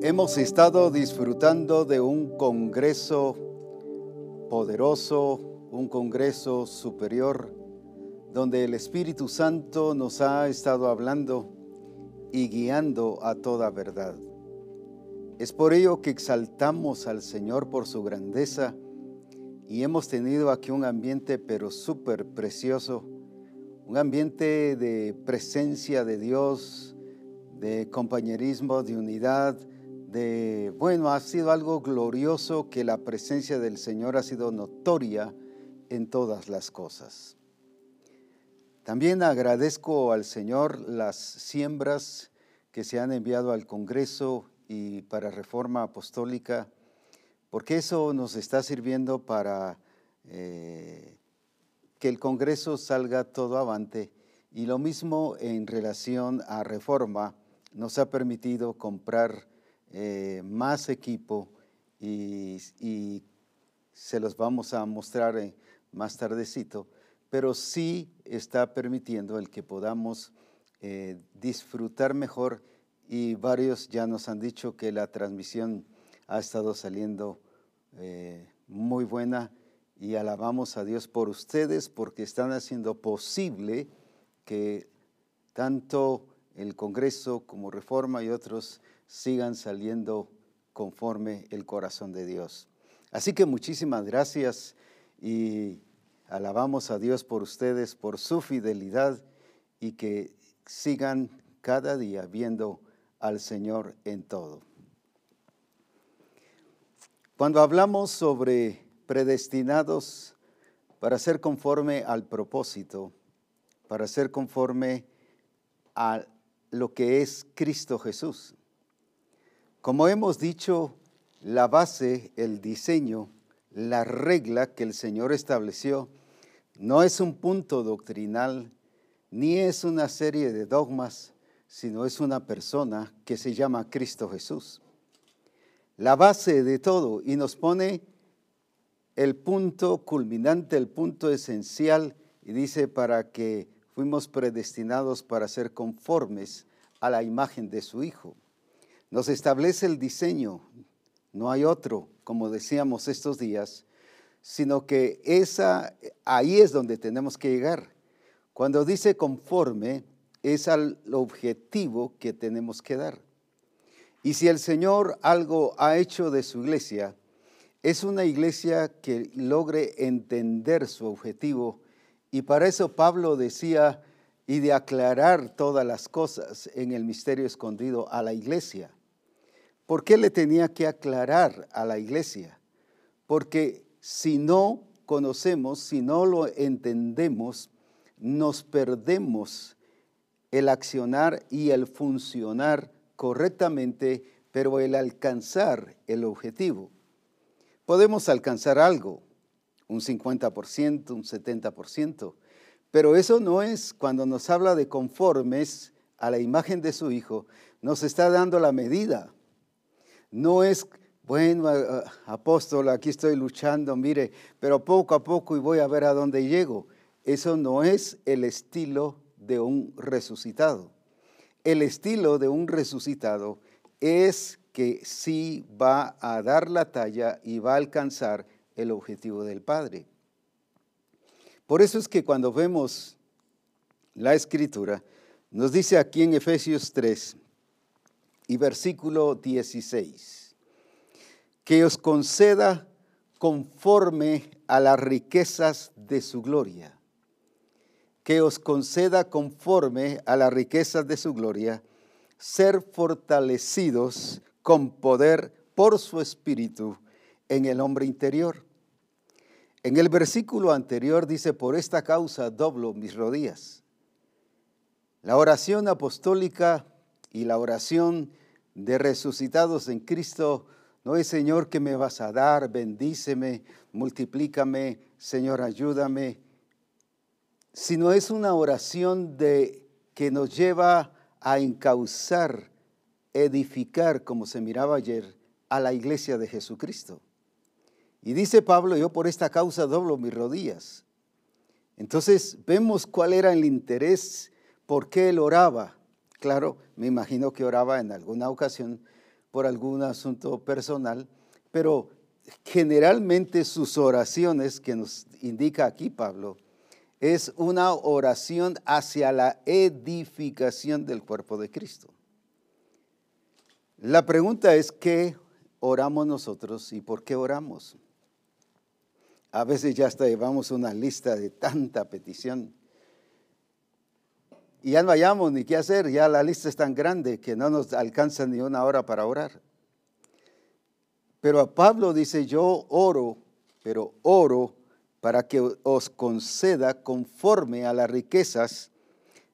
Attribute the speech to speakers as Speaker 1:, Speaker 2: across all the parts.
Speaker 1: Hemos estado disfrutando de un congreso poderoso, un congreso superior, donde el Espíritu Santo nos ha estado hablando y guiando a toda verdad. Es por ello que exaltamos al Señor por su grandeza y hemos tenido aquí un ambiente pero súper precioso, un ambiente de presencia de Dios, de compañerismo, de unidad, de, bueno, ha sido algo glorioso que la presencia del Señor ha sido notoria en todas las cosas. También agradezco al Señor las siembras que se han enviado al Congreso y para Reforma Apostólica, porque eso nos está sirviendo para eh, que el Congreso salga todo avante. Y lo mismo en relación a Reforma, nos ha permitido comprar eh, más equipo y, se los vamos a mostrar eh, más tardecito, pero sí está permitiendo el que podamos eh, disfrutar mejor y varios ya nos han dicho que la transmisión ha estado saliendo muy buena y alabamos a Dios por ustedes porque están haciendo posible que tanto el Congreso como Reforma y otros sigan saliendo conforme el corazón de Dios. Así que muchísimas gracias y alabamos a Dios por ustedes, por su fidelidad y que sigan cada día viendo al Señor en todo. Cuando hablamos sobre predestinados para ser conforme al propósito, para ser conforme a lo que es Cristo Jesús, como hemos dicho, la base, el diseño, la regla que el Señor estableció no es un punto doctrinal, ni es una serie de dogmas, sino es una persona que se llama Cristo Jesús. La base de todo y nos pone el punto culminante, el punto esencial, y dice para que fuimos predestinados para ser conformes a la imagen de su Hijo. Nos establece el diseño, no hay otro, como decíamos estos días, sino que esa, ahí es donde tenemos que llegar. Cuando dice conforme, es al objetivo que tenemos que dar. Y si el Señor algo ha hecho de su iglesia, es una iglesia que logre entender su objetivo. Y para eso Pablo decía, y de aclarar todas las cosas en el misterio escondido a la iglesia. ¿Por qué le tenía que aclarar a la iglesia? Porque si no conocemos, si no lo entendemos, nos perdemos el accionar y el funcionar correctamente, pero el alcanzar el objetivo. Podemos alcanzar algo, un 50%, un 70%, pero eso no es cuando nos habla de conformes a la imagen de su Hijo, nos está dando la medida no es, bueno, apóstol, aquí estoy luchando, mire, pero poco a poco y voy a ver a dónde llego. Eso no es el estilo de un resucitado. El estilo de un resucitado es que sí va a dar la talla y va a alcanzar el objetivo del Padre. Por eso es que cuando vemos la escritura, nos dice aquí en Efesios 3, y versículo 16. Que os conceda conforme a las riquezas de su gloria. Que os conceda conforme a las riquezas de su gloria ser fortalecidos con poder por su espíritu en el hombre interior. En el versículo anterior dice, por esta causa doblo mis rodillas. La oración apostólica y la oración de resucitados en Cristo no es Señor que me vas a dar, bendíceme, multiplícame, Señor ayúdame, sino es una oración de que nos lleva a encauzar, edificar, como se miraba ayer, a la iglesia de Jesucristo. Y dice Pablo, yo por esta causa doblo mis rodillas. Entonces vemos cuál era el interés, por qué él oraba. Claro, me imagino que oraba en alguna ocasión por algún asunto personal, pero generalmente sus oraciones, que nos indica aquí Pablo, es una oración hacia la edificación del cuerpo de Cristo. La pregunta es, ¿qué oramos nosotros y por qué oramos? A veces ya hasta llevamos una lista de tanta petición. Y ya no hayamos ni qué hacer, ya la lista es tan grande que no nos alcanza ni una hora para orar. Pero a Pablo dice, yo oro, pero oro para que os conceda conforme a las riquezas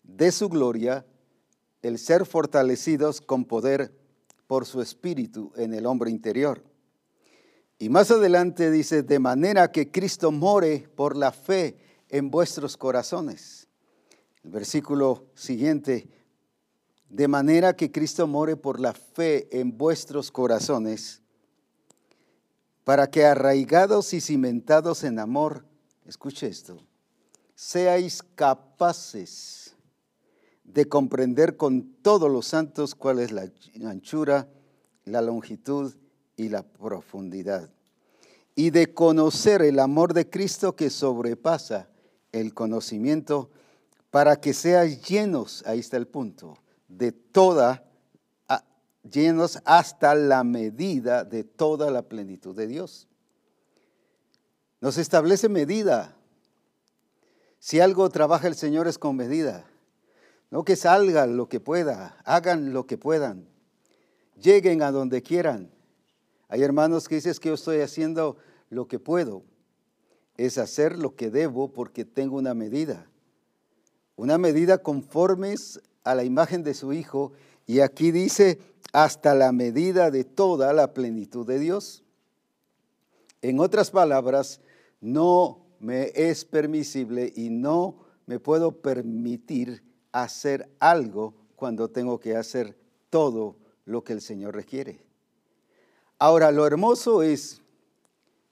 Speaker 1: de su gloria el ser fortalecidos con poder por su espíritu en el hombre interior. Y más adelante dice, de manera que Cristo more por la fe en vuestros corazones. El versículo siguiente, de manera que Cristo more por la fe en vuestros corazones para que arraigados y cimentados en amor, escuche esto, seáis capaces de comprender con todos los santos cuál es la anchura, la longitud y la profundidad, y de conocer el amor de Cristo que sobrepasa el conocimiento, para que seáis llenos, ahí está el punto, de toda llenos hasta la medida de toda la plenitud de Dios. Nos establece medida. Si algo trabaja el Señor es con medida. No que salgan lo que pueda, hagan lo que puedan, lleguen a donde quieran. Hay hermanos que dicen que yo estoy haciendo lo que puedo. Es hacer lo que debo porque tengo una medida. Una medida conforme a la imagen de su Hijo. Y aquí dice, hasta la medida de toda la plenitud de Dios. En otras palabras, no me es permisible y no me puedo permitir hacer algo cuando tengo que hacer todo lo que el Señor requiere. Ahora, lo hermoso es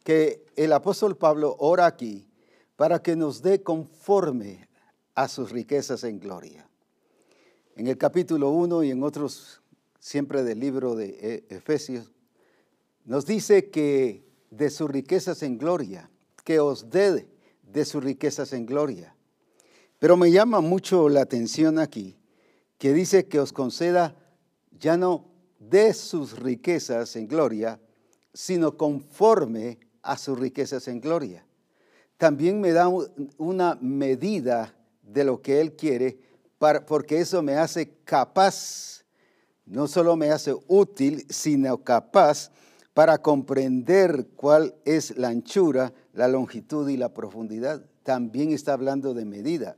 Speaker 1: que el apóstol Pablo ora aquí para que nos dé conforme a sus riquezas en gloria. En el capítulo 1 y en otros siempre del libro de e, Efesios, nos dice que de sus riquezas en gloria, que os dé de sus riquezas en gloria. Pero me llama mucho la atención aquí que dice que os conceda ya no de sus riquezas en gloria, sino conforme a sus riquezas en gloria. También me da una medida de lo que Él quiere, porque eso me hace capaz no solo me hace útil, sino capaz para comprender cuál es la anchura, la longitud y la profundidad. También está hablando de medida.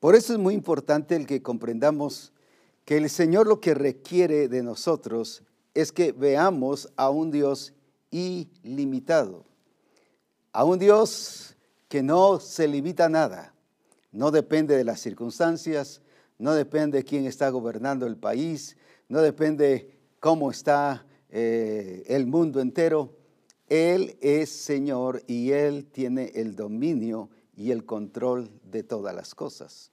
Speaker 1: Por eso es muy importante el que comprendamos que el Señor lo que requiere de nosotros es que veamos a un Dios ilimitado, a un Dios que no se limita a nada, no depende de las circunstancias, no depende quién está gobernando el país, no depende cómo está eh, el mundo entero. Él es Señor y Él tiene el dominio y el control de todas las cosas.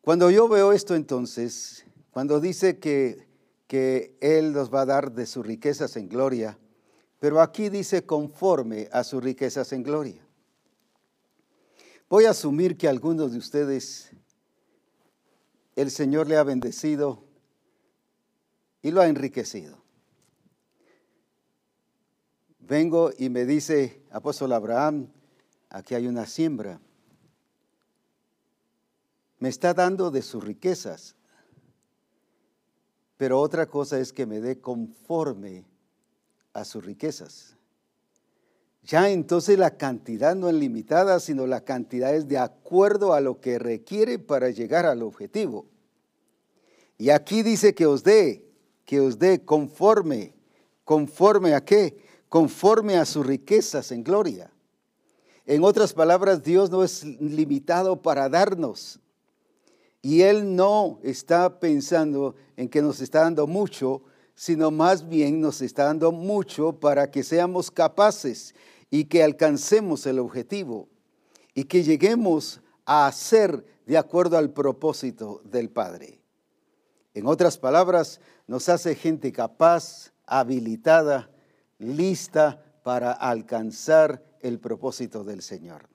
Speaker 1: Cuando yo veo esto entonces, cuando dice que, que Él nos va a dar de sus riquezas en gloria, pero aquí dice conforme a sus riquezas en gloria. Voy a asumir que algunos de ustedes el Señor le ha bendecido y lo ha enriquecido. Vengo y me dice, apóstol Abraham, aquí hay una siembra. Me está dando de sus riquezas, pero otra cosa es que me dé conforme a sus riquezas. Ya entonces la cantidad no es limitada, sino la cantidad es de acuerdo a lo que requiere para llegar al objetivo. Y aquí dice que os dé, que os dé conforme, conforme a qué? Conforme a sus riquezas en gloria. En otras palabras, Dios no es limitado para darnos. Y Él no está pensando en que nos está dando mucho, sino más bien nos está dando mucho para que seamos capaces y que alcancemos el objetivo y que lleguemos a hacer de acuerdo al propósito del Padre. En otras palabras, nos hace gente capaz, habilitada, lista para alcanzar el propósito del Señor.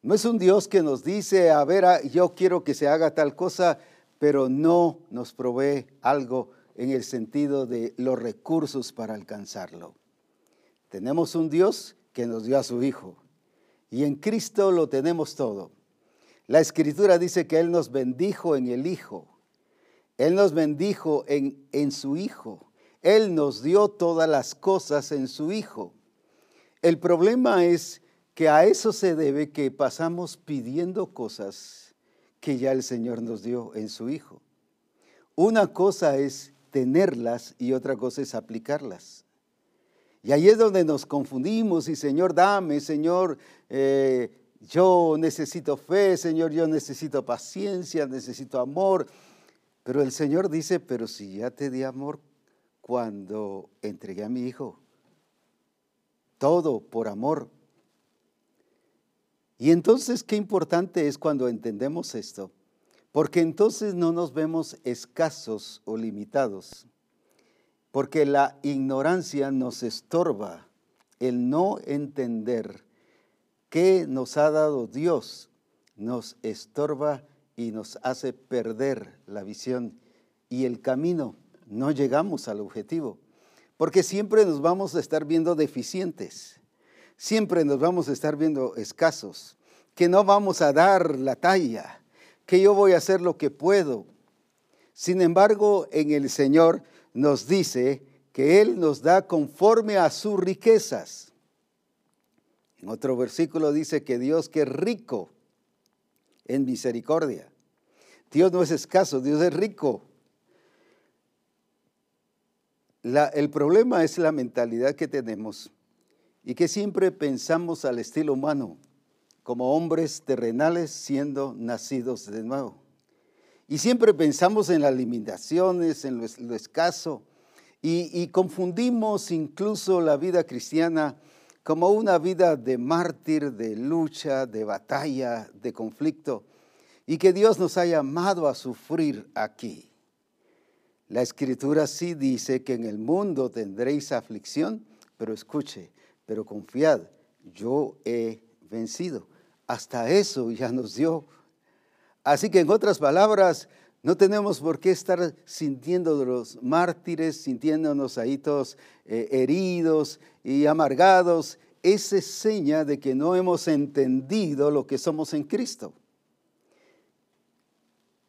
Speaker 1: No es un Dios que nos dice, a ver, ah, yo quiero que se haga tal cosa, pero no nos provee algo en el sentido de los recursos para alcanzarlo. Tenemos un Dios que nos dio a su Hijo y en Cristo lo tenemos todo. La Escritura dice que Él nos bendijo en el Hijo, Él nos bendijo en, en su Hijo, Él nos dio todas las cosas en su Hijo. El problema es que a eso se debe que pasamos pidiendo cosas que ya el Señor nos dio en su Hijo. Una cosa es tenerlas y otra cosa es aplicarlas. Y ahí es donde nos confundimos y Señor, dame, Señor, eh, yo necesito fe, Señor, yo necesito paciencia, necesito amor. Pero el Señor dice, pero si ya te di amor cuando entregué a mi Hijo, todo por amor. Y entonces qué importante es cuando entendemos esto, porque entonces no nos vemos escasos o limitados, porque la ignorancia nos estorba, el no entender qué nos ha dado Dios nos estorba y nos hace perder la visión y el camino. No llegamos al objetivo porque siempre nos vamos a estar viendo deficientes, siempre nos vamos a estar viendo escasos, que no vamos a dar la talla, que yo voy a hacer lo que puedo. Sin embargo, en el Señor nos dice que Él nos da conforme a sus riquezas. En otro versículo dice que Dios que es rico en misericordia. Dios no es escaso, Dios es rico el problema es la mentalidad que tenemos y que siempre pensamos al estilo humano, como hombres terrenales siendo nacidos de nuevo. Y siempre pensamos en las limitaciones, en lo, escaso, y, confundimos incluso la vida cristiana como una vida de mártir, de lucha, de batalla, de conflicto, y que Dios nos ha llamado a sufrir aquí. La escritura sí dice que en el mundo tendréis aflicción, pero escuche, pero confiad, yo he vencido. Hasta eso ya nos dio. Así que en otras palabras, no tenemos por qué estar los mártires, sintiéndonos ahí todos eh, heridos y amargados. Esa es seña de que no hemos entendido lo que somos en Cristo.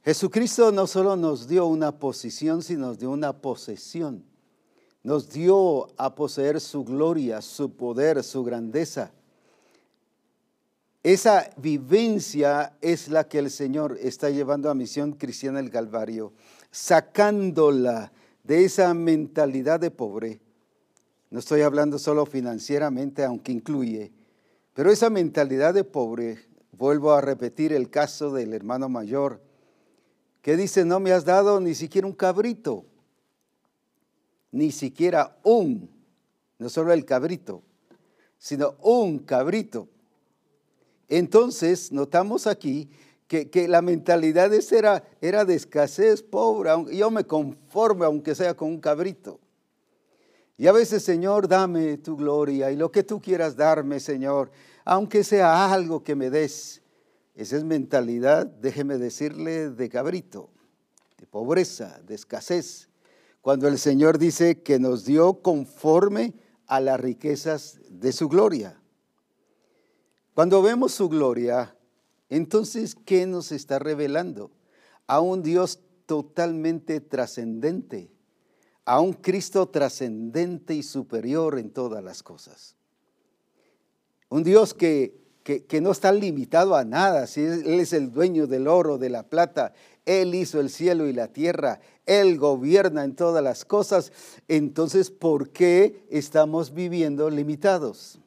Speaker 1: Jesucristo no solo nos dio una posición, sino nos dio una posesión. Nos dio a poseer su gloria, su poder, su grandeza. Esa vivencia es la que el Señor está llevando a Misión Cristiana del Calvario, sacándola de esa mentalidad de pobre. No estoy hablando solo financieramente, aunque incluye, pero esa mentalidad de pobre, vuelvo a repetir el caso del hermano mayor, que dice, no me has dado ni siquiera un cabrito, ni siquiera un, no solo el cabrito, sino un cabrito. Entonces, notamos aquí que, la mentalidad de era, era de escasez, pobre, yo me conformo aunque sea con un cabrito. Y a veces, Señor, dame tu gloria y lo que tú quieras darme, Señor, aunque sea algo que me des. Esa es mentalidad, déjeme decirle, de cabrito, de pobreza, de escasez. Cuando el Señor dice que nos dio conforme a las riquezas de su gloria. Cuando vemos su gloria, entonces, ¿qué nos está revelando? A un Dios totalmente trascendente, a un Cristo trascendente y superior en todas las cosas. Un Dios que que, no está limitado a nada. Si Él es el dueño del oro, de la plata, Él hizo el cielo y la tierra, Él gobierna en todas las cosas, entonces ¿por qué estamos viviendo limitados?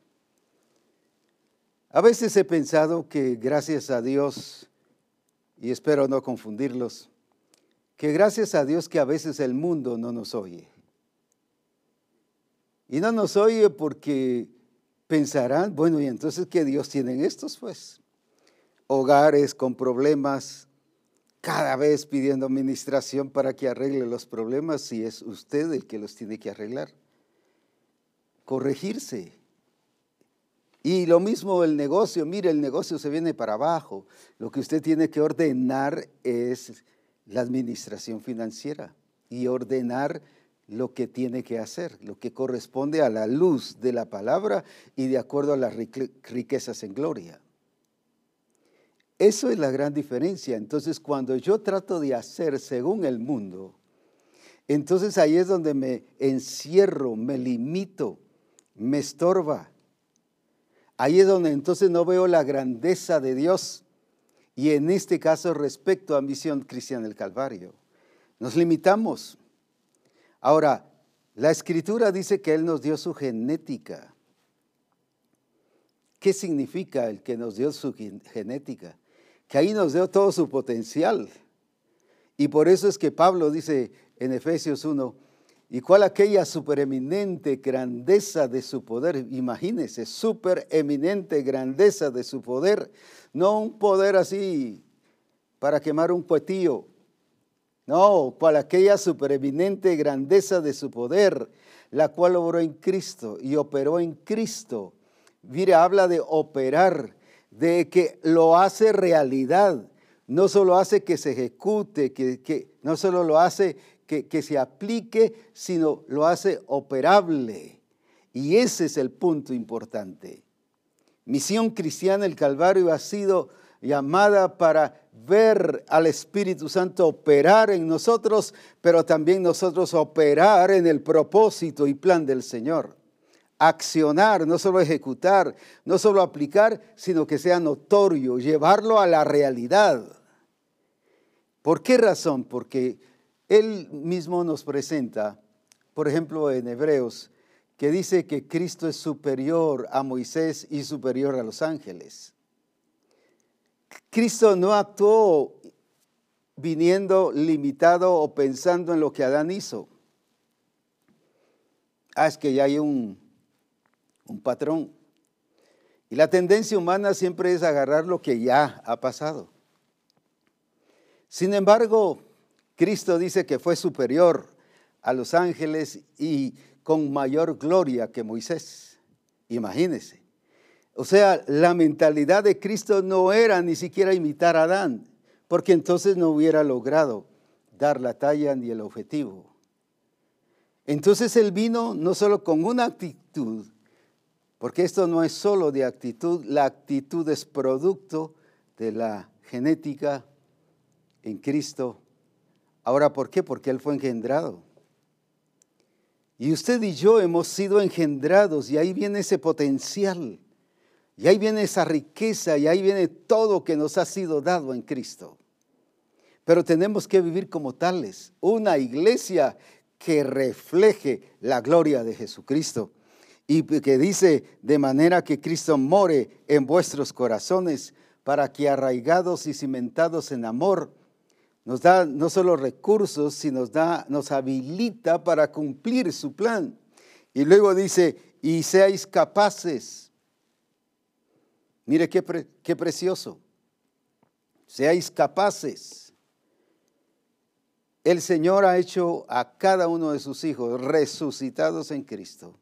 Speaker 1: A veces he pensado que gracias a Dios, y espero no confundirlos, que gracias a Dios que a veces el mundo no nos oye. Y no nos oye porque pensarán, bueno, ¿y entonces qué Dios tiene en estos? Pues hogares con problemas, cada vez pidiendo administración para que arregle los problemas si es usted el que los tiene que arreglar. Corregirse. Y lo mismo el negocio, mire, el negocio se viene para abajo. Lo que usted tiene que ordenar es la administración financiera y ordenar lo que tiene que hacer, lo que corresponde a la luz de la palabra y de acuerdo a las riquezas en gloria. Eso es la gran diferencia. Entonces, cuando yo trato de hacer según el mundo, entonces ahí es donde me encierro, me limito, me estorba. Ahí es donde entonces no veo la grandeza de Dios. Y en este caso respecto a Misión Cristiana del Calvario, nos limitamos. Ahora, la escritura dice que Él nos dio su genética. ¿Qué significa el que nos dio su genética? que ahí nos dio todo su potencial. Y por eso es que Pablo dice en Efesios 1, ¿y cuál aquella supereminente grandeza de su poder? Imagínese, supereminente grandeza de su poder, no un poder así para quemar un cuetillo, no, cual aquella supereminente grandeza de su poder, la cual obró en Cristo y operó en Cristo. Mire, habla de operar de que lo hace realidad, no solo hace que se ejecute, que, no solo lo hace que, se aplique, sino lo hace operable. Y ese es el punto importante. Misión cristiana, el Calvario ha sido llamada para ver al Espíritu Santo operar en nosotros, pero también nosotros operar en el propósito y plan del Señor accionar, no solo ejecutar, no solo aplicar, sino que sea notorio, llevarlo a la realidad. ¿Por qué razón? Porque Él mismo nos presenta, por ejemplo, en Hebreos, que dice que Cristo es superior a Moisés y superior a los ángeles. Cristo no actuó viniendo limitado o pensando en lo que Adán hizo. Ah, es que ya hay un, un patrón. Y la tendencia humana siempre es agarrar lo que ya ha pasado. Sin embargo, Cristo dice que fue superior a los ángeles y con mayor gloria que Moisés. Imagínese. O sea, la mentalidad de Cristo no era ni siquiera imitar a Adán, porque entonces no hubiera logrado dar la talla ni el objetivo. Entonces él vino no solo con una actitud, porque esto no es solo de actitud, la actitud es producto de la genética en Cristo. Ahora, ¿por qué? Porque Él fue engendrado. Y usted y yo hemos sido engendrados y ahí viene ese potencial, y ahí viene esa riqueza, y ahí viene todo que nos ha sido dado en Cristo. Pero tenemos que vivir como tales, una iglesia que refleje la gloria de Jesucristo y que dice, de manera que Cristo more en vuestros corazones, para que arraigados y cimentados en amor, nos da no solo recursos, sino nos, da, nos habilita para cumplir su plan. Y luego dice, y seáis capaces. Mire qué, qué precioso. Seáis capaces. El Señor ha hecho a cada uno de sus hijos resucitados en Cristo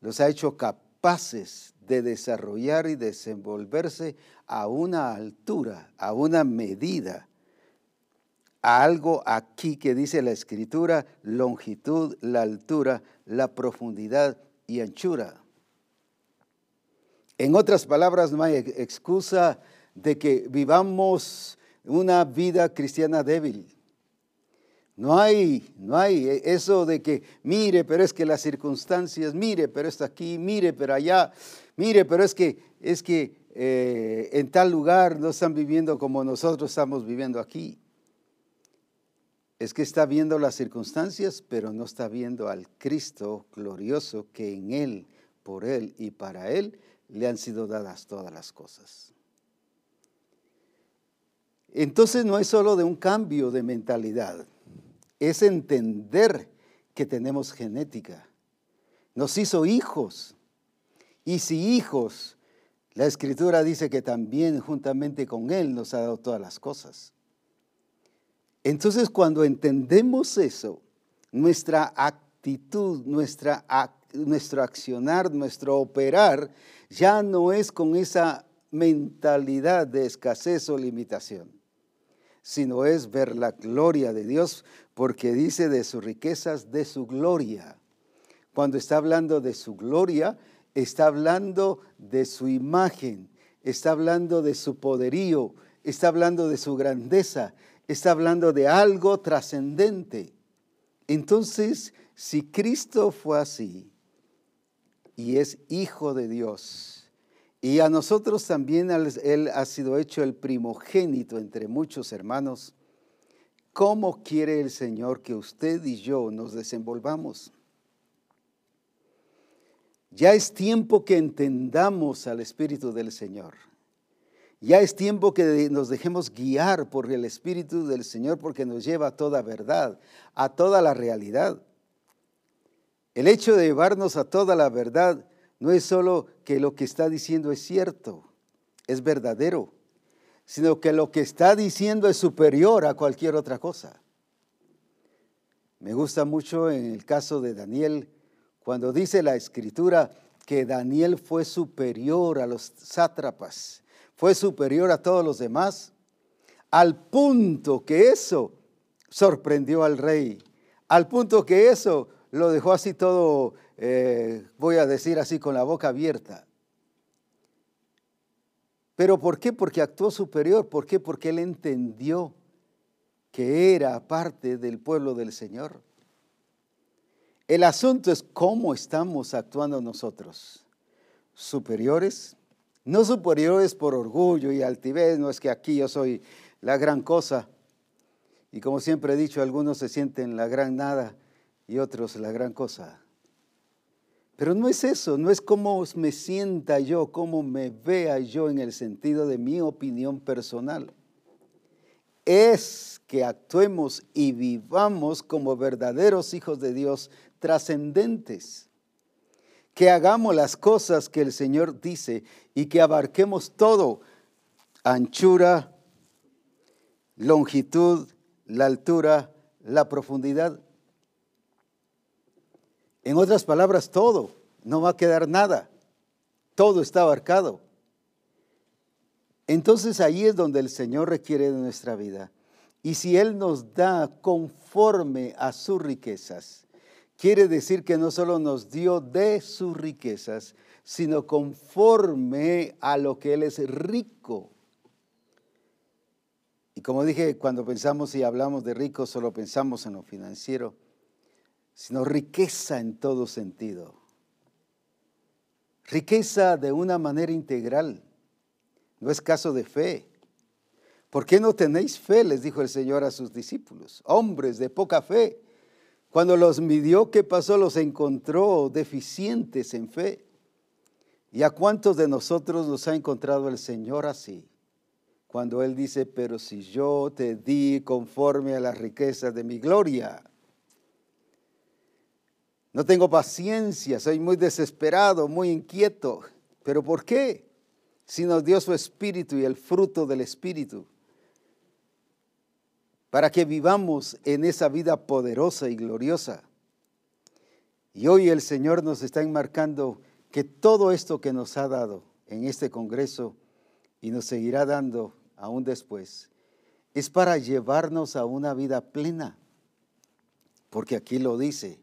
Speaker 1: los ha hecho capaces de desarrollar y desenvolverse a una altura, a una medida, a algo aquí que dice la escritura, longitud, la altura, la profundidad y anchura. En otras palabras, no hay excusa de que vivamos una vida cristiana débil. No hay, no hay eso de que, mire, pero es que las circunstancias, mire, pero está aquí, mire, pero allá, mire, pero es que, es que eh, en tal lugar no están viviendo como nosotros estamos viviendo aquí. Es que está viendo las circunstancias, pero no está viendo al Cristo glorioso que en Él, por Él y para Él le han sido dadas todas las cosas. Entonces no es solo de un cambio de mentalidad es entender que tenemos genética. Nos hizo hijos. Y si hijos, la escritura dice que también juntamente con Él nos ha dado todas las cosas. Entonces cuando entendemos eso, nuestra actitud, nuestro accionar, nuestro operar, ya no es con esa mentalidad de escasez o limitación, sino es ver la gloria de Dios, porque dice de sus riquezas, de su gloria. Cuando está hablando de su gloria, está hablando de su imagen, está hablando de su poderío, está hablando de su grandeza, está hablando de algo trascendente. Entonces, si Cristo fue así y es hijo de Dios, y a nosotros también Él ha sido hecho el primogénito entre muchos hermanos, ¿cómo quiere el Señor que usted y yo nos desenvolvamos? Ya es tiempo que entendamos al Espíritu del Señor. Ya es tiempo que nos dejemos guiar por el Espíritu del Señor porque nos lleva a toda verdad, a toda la realidad. El hecho de llevarnos a toda la verdad no es solo que lo que está diciendo es cierto, es verdadero, sino que lo que está diciendo es superior a cualquier otra cosa. Me gusta mucho en el caso de Daniel, cuando dice la escritura que Daniel fue superior a los sátrapas, fue superior a todos los demás, al punto que eso sorprendió al rey, al punto que eso lo dejó así todo, eh, voy a decir así, con la boca abierta. ¿Pero por qué? Porque actuó superior. ¿Por qué? Porque él entendió que era parte del pueblo del Señor. El asunto es cómo estamos actuando nosotros. ¿Superiores? No superiores por orgullo y altivez, no es que aquí yo soy la gran cosa. Y como siempre he dicho, algunos se sienten la gran nada y otros la gran cosa. Pero no es eso, no es cómo me sienta yo, cómo me vea yo en el sentido de mi opinión personal. Es que actuemos y vivamos como verdaderos hijos de Dios trascendentes que hagamos las cosas que el Señor dice y que abarquemos todo, anchura, longitud, la altura, la profundidad. En otras palabras, todo, no va a quedar nada, todo está abarcado. Entonces ahí es donde el Señor requiere de nuestra vida. Y si Él nos da conforme a sus riquezas, quiere decir que no solo nos dio de sus riquezas, sino conforme a lo que Él es rico. Y como dije, cuando pensamos y hablamos de rico, solo pensamos en lo financiero, sino riqueza en todo sentido. Riqueza de una manera integral. No es caso de fe. ¿Por qué no tenéis fe? Les dijo el Señor a sus discípulos. Hombres de poca fe. Cuando los midió, ¿qué pasó? Los encontró deficientes en fe. ¿Y a cuántos de nosotros nos ha encontrado el Señor así? Cuando Él dice, pero si yo te di conforme a las riquezas de mi gloria. No tengo paciencia, soy muy desesperado, muy inquieto. ¿Pero por qué? Si nos dio su espíritu y el fruto del espíritu para que vivamos en esa vida poderosa y gloriosa. Y hoy el Señor nos está enmarcando que todo esto que nos ha dado en este Congreso y nos seguirá dando aún después, es para llevarnos a una vida plena, porque aquí lo dice.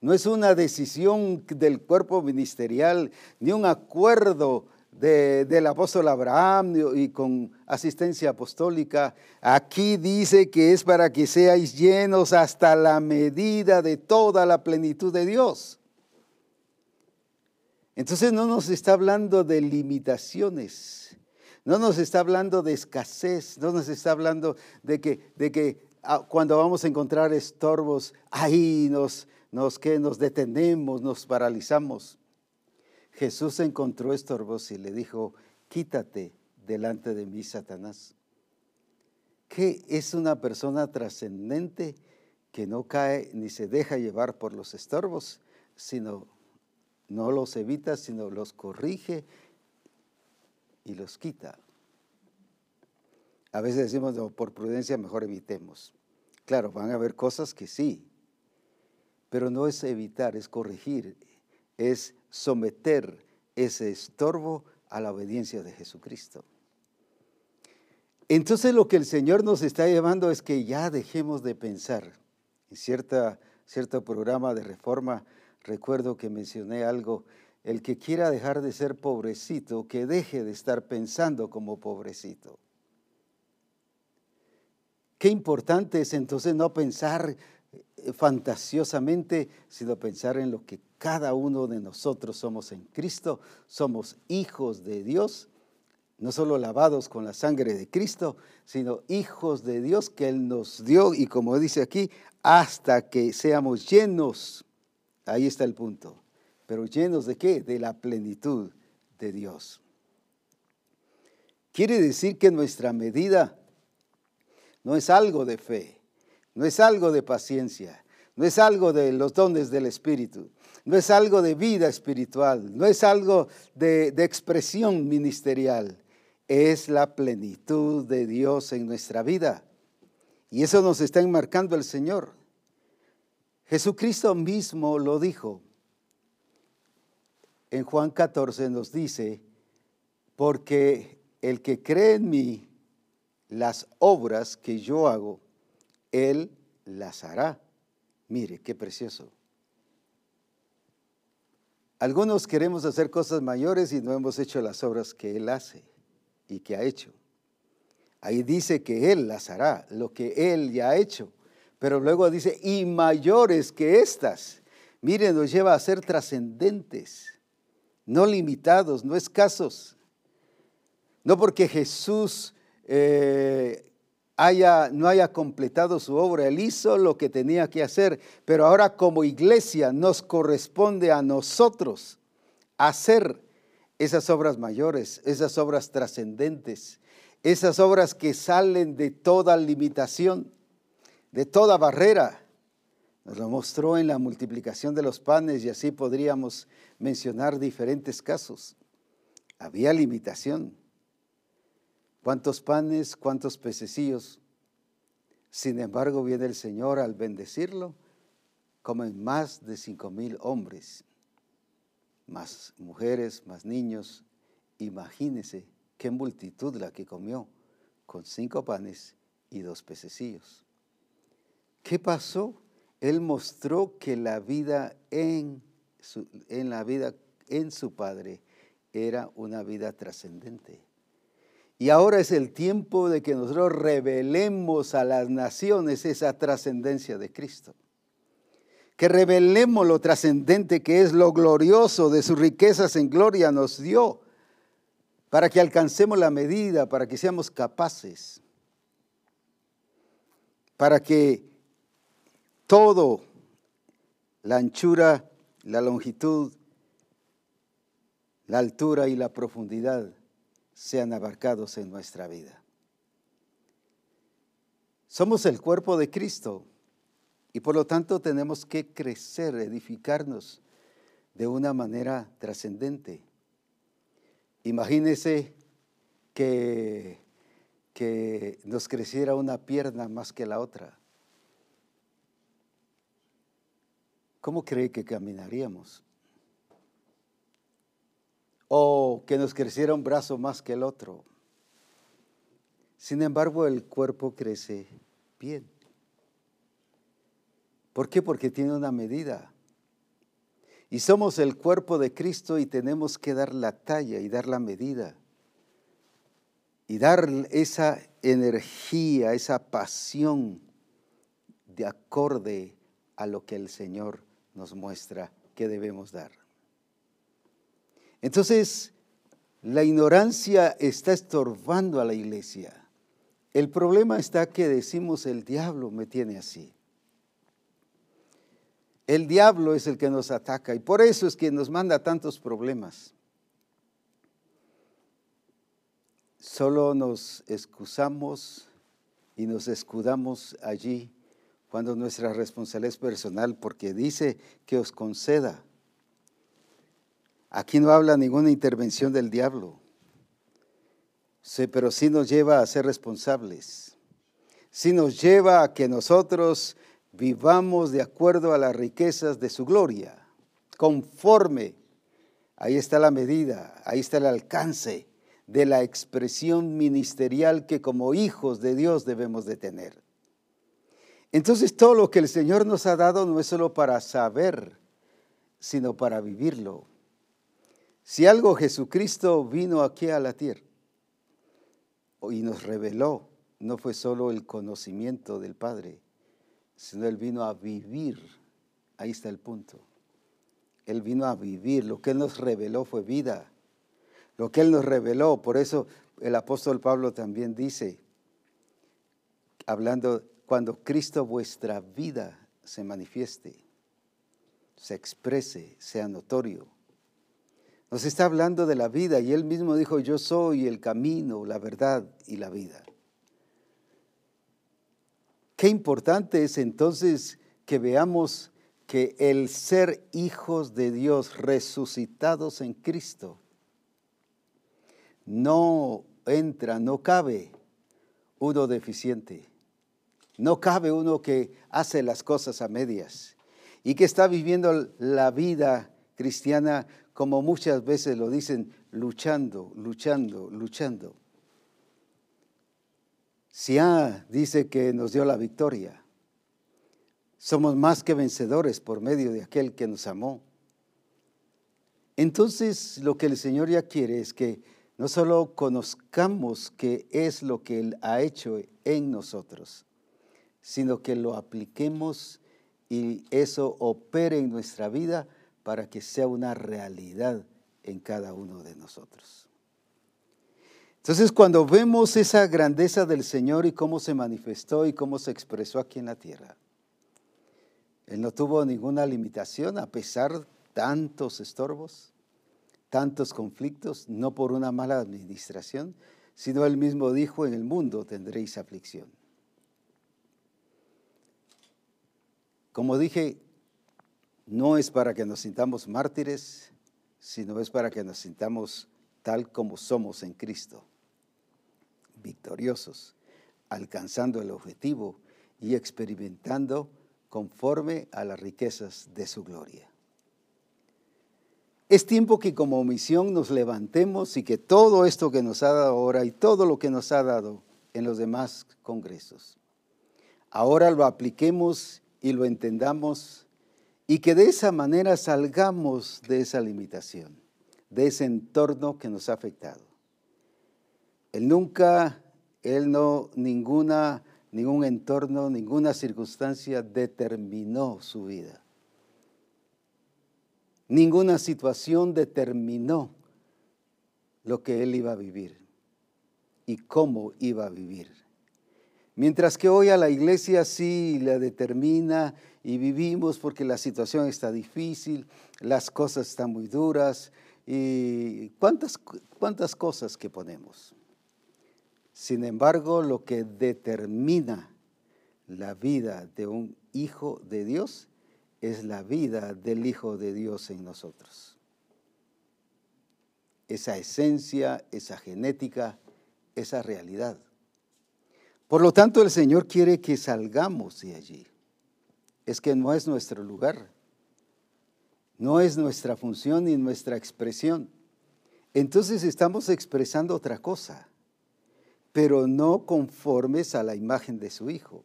Speaker 1: No es una decisión del cuerpo ministerial, ni un acuerdo del apóstol Abraham y con asistencia apostólica, aquí dice que es para que seáis llenos hasta la medida de toda la plenitud de Dios. Entonces no nos está hablando de limitaciones, no nos está hablando de escasez, no nos está hablando de que, de que ah, cuando vamos a encontrar estorbos, ahí nos, nos, que nos detenemos, nos paralizamos. Jesús encontró estorbos y le dijo, quítate delante de mí, Satanás. Que es una persona trascendente que no cae ni se deja llevar por los estorbos, sino no los evita, sino los corrige y los quita. A veces decimos, por prudencia mejor evitemos. Claro, van a haber cosas que sí, pero no es evitar, es corregir, es someter ese estorbo a la obediencia de Jesucristo. Entonces lo que el Señor nos está llevando es que ya dejemos de pensar. En cierta, cierto programa de reforma recuerdo que mencioné algo, el que quiera dejar de ser pobrecito, que deje de estar pensando como pobrecito. Qué importante es entonces no pensar eh, fantasiosamente, sino pensar en lo que cada uno de nosotros somos en Cristo, somos hijos de Dios, no solo lavados con la sangre de Cristo, sino hijos de Dios que Él nos dio y como dice aquí, hasta que seamos llenos, ahí está el punto, pero llenos de qué? De la plenitud de Dios. Quiere decir que nuestra medida no es algo de fe, no es algo de paciencia, no es algo de los dones del Espíritu, no es algo de vida espiritual, no es algo de, expresión ministerial, es la plenitud de Dios en nuestra vida. Y eso nos está enmarcando el Señor. Jesucristo mismo lo dijo. En Juan 14 nos dice, porque el que cree en mí, las obras que yo hago, Él las hará. Mire, qué precioso. Algunos queremos hacer cosas mayores y no hemos hecho las obras que Él hace y que ha hecho. Ahí dice que Él las hará, lo que Él ya ha hecho. Pero luego dice, y mayores que estas. Mire, nos lleva a ser trascendentes, no limitados, no escasos. No porque Jesús eh, no haya completado su obra. Él hizo lo que tenía que hacer, pero ahora como iglesia nos corresponde a nosotros hacer esas obras mayores, esas obras trascendentes, esas obras que salen de toda limitación, de toda barrera. Nos lo mostró en la multiplicación de los panes y así podríamos mencionar diferentes casos. Había limitación cuántos panes, cuántos pececillos. Sin embargo, viene el Señor al bendecirlo, comen más de cinco mil hombres, más mujeres, más niños. Imagínese qué multitud la que comió con cinco panes y dos pececillos. ¿Qué pasó? Él mostró que la vida en su, en la vida en su Padre era una vida trascendente. Y ahora es el tiempo de que nosotros revelemos a las naciones esa trascendencia de Cristo. Que revelemos lo trascendente que es lo glorioso de sus riquezas en gloria nos dio, para que alcancemos la medida, para que seamos capaces, para que todo, la anchura, la longitud, la altura y la profundidad, sean abarcados en nuestra vida. Somos el cuerpo de Cristo y por lo tanto tenemos que crecer, edificarnos de una manera trascendente. Imagínese que, que nos creciera una pierna más que la otra. ¿Cómo cree que caminaríamos? O que nos creciera un brazo más que el otro. Sin embargo, el cuerpo crece bien. ¿Por qué? Porque tiene una medida. Y somos el cuerpo de Cristo y tenemos que dar la talla y dar la medida. Y dar esa energía, esa pasión de acorde a lo que el Señor nos muestra que debemos dar. Entonces, la ignorancia está estorbando a la iglesia. El problema está que decimos, el diablo me tiene así. El diablo es el que nos ataca y por eso es que nos manda tantos problemas. Solo nos excusamos y nos escudamos allí cuando nuestra responsabilidad es personal porque dice que os conceda Aquí no habla ninguna intervención del diablo. Sí, pero sí nos lleva a ser responsables. Sí nos lleva a que nosotros vivamos de acuerdo a las riquezas de su gloria, conforme. Ahí está la medida, ahí está el alcance de la expresión ministerial que como hijos de Dios debemos de tener. Entonces todo lo que el Señor nos ha dado no es solo para saber, sino para vivirlo. Si algo Jesucristo vino aquí a la tierra y nos reveló, no fue solo el conocimiento del Padre, sino Él vino a vivir. Ahí está el punto. Él vino a vivir. Lo que Él nos reveló fue vida. Lo que Él nos reveló. Por eso el apóstol Pablo también dice, hablando, cuando Cristo vuestra vida se manifieste, se exprese, sea notorio. Nos está hablando de la vida y Él mismo dijo, yo soy el camino, la verdad y la vida. Qué importante es entonces que veamos que el ser hijos de Dios resucitados en Cristo no entra, no cabe uno deficiente, no cabe uno que hace las cosas a medias y que está viviendo la vida cristiana como muchas veces lo dicen, luchando, luchando, luchando. Sia dice que nos dio la victoria. Somos más que vencedores por medio de aquel que nos amó. Entonces lo que el Señor ya quiere es que no solo conozcamos qué es lo que Él ha hecho en nosotros, sino que lo apliquemos y eso opere en nuestra vida para que sea una realidad en cada uno de nosotros. Entonces, cuando vemos esa grandeza del Señor y cómo se manifestó y cómo se expresó aquí en la tierra, Él no tuvo ninguna limitación a pesar de tantos estorbos, tantos conflictos, no por una mala administración, sino Él mismo dijo, en el mundo tendréis aflicción. Como dije, no es para que nos sintamos mártires, sino es para que nos sintamos tal como somos en Cristo victoriosos, alcanzando el objetivo y experimentando conforme a las riquezas de su gloria. Es tiempo que como misión nos levantemos y que todo esto que nos ha dado ahora y todo lo que nos ha dado en los demás congresos, ahora lo apliquemos y lo entendamos y que de esa manera salgamos de esa limitación, de ese entorno que nos ha afectado. Él nunca, él no, ninguna, ningún entorno, ninguna circunstancia determinó su vida. Ninguna situación determinó lo que él iba a vivir y cómo iba a vivir. Mientras que hoy a la iglesia sí la determina y vivimos porque la situación está difícil, las cosas están muy duras y cuántas, cuántas cosas que ponemos. Sin embargo, lo que determina la vida de un hijo de Dios es la vida del Hijo de Dios en nosotros. Esa esencia, esa genética, esa realidad. Por lo tanto, el Señor quiere que salgamos de allí. Es que no es nuestro lugar, no es nuestra función ni nuestra expresión. Entonces estamos expresando otra cosa pero no conformes a la imagen de su Hijo.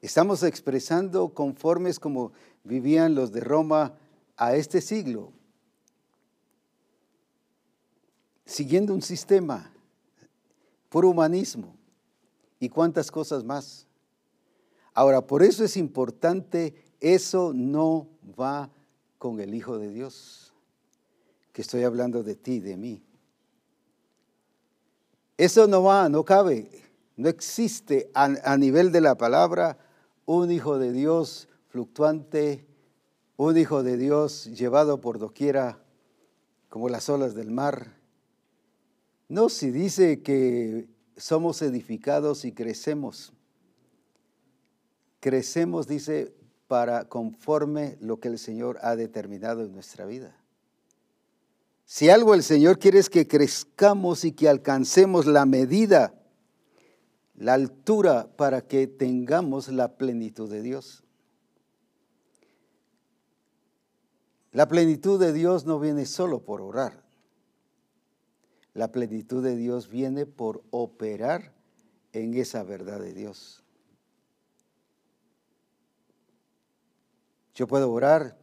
Speaker 1: Estamos expresando conformes como vivían los de Roma a este siglo, siguiendo un sistema por humanismo y cuántas cosas más. Ahora, por eso es importante, eso no va con el Hijo de Dios, que estoy hablando de ti, de mí. Eso no va, no cabe. No existe a, nivel de la palabra un hijo de Dios fluctuante, un hijo de Dios llevado por doquiera como las olas del mar. No, si dice que somos edificados y crecemos. Crecemos, dice, para conforme lo que el Señor ha determinado en nuestra vida. Si algo el Señor quiere es que crezcamos y que alcancemos la medida, la altura para que tengamos la plenitud de Dios. La plenitud de Dios no viene solo por orar. La plenitud de Dios viene por operar en esa verdad de Dios. Yo puedo orar,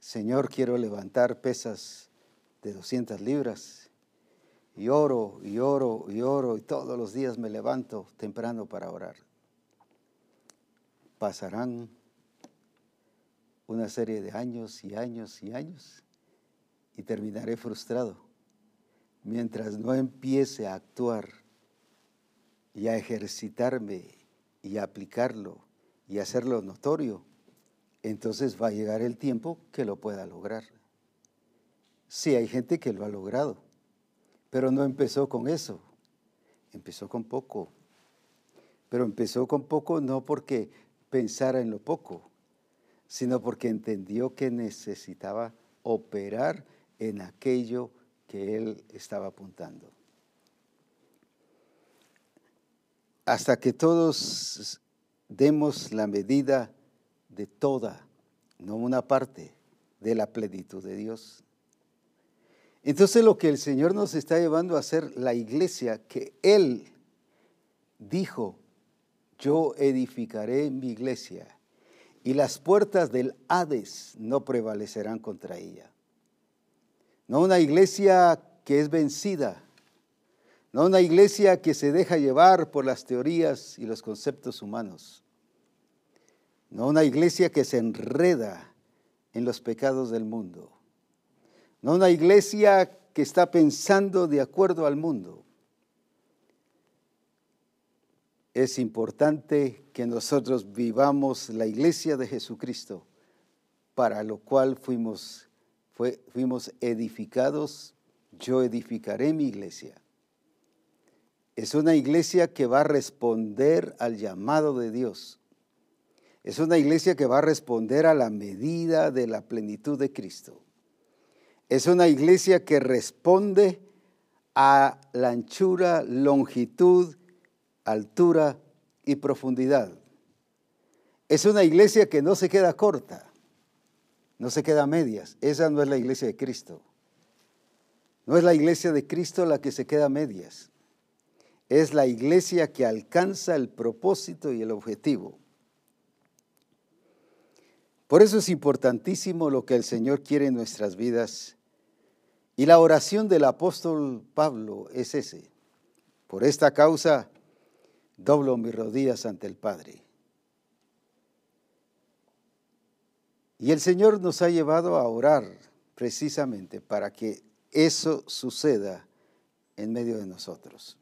Speaker 1: Señor, quiero levantar pesas de 200 libras. Y oro, y oro, y oro, y todos los días me levanto temprano para orar. Pasarán una serie de años y años y años y terminaré frustrado mientras no empiece a actuar y a ejercitarme y a aplicarlo y hacerlo notorio, entonces va a llegar el tiempo que lo pueda lograr. Sí, hay gente que lo ha logrado, pero no empezó con eso, empezó con poco. Pero empezó con poco no porque pensara en lo poco, sino porque entendió que necesitaba operar en aquello que él estaba apuntando. Hasta que todos demos la medida de toda, no una parte, de la plenitud de Dios. Entonces lo que el Señor nos está llevando a hacer la iglesia que Él dijo, yo edificaré mi iglesia y las puertas del Hades no prevalecerán contra ella. No una iglesia que es vencida, no una iglesia que se deja llevar por las teorías y los conceptos humanos, no una iglesia que se enreda en los pecados del mundo. No una iglesia que está pensando de acuerdo al mundo. Es importante que nosotros vivamos la iglesia de Jesucristo, para lo cual fuimos, fuimos edificados. Yo edificaré mi iglesia. Es una iglesia que va a responder al llamado de Dios. Es una iglesia que va a responder a la medida de la plenitud de Cristo. Es una iglesia que responde a la anchura, longitud, altura y profundidad. Es una iglesia que no se queda corta, no se queda a medias. Esa no es la iglesia de Cristo. No es la iglesia de Cristo la que se queda a medias. Es la iglesia que alcanza el propósito y el objetivo. Por eso es importantísimo lo que el Señor quiere en nuestras vidas. Y la oración del apóstol Pablo es ese. Por esta causa doblo mis rodillas ante el Padre. Y el Señor nos ha llevado a orar precisamente para que eso suceda en medio de nosotros.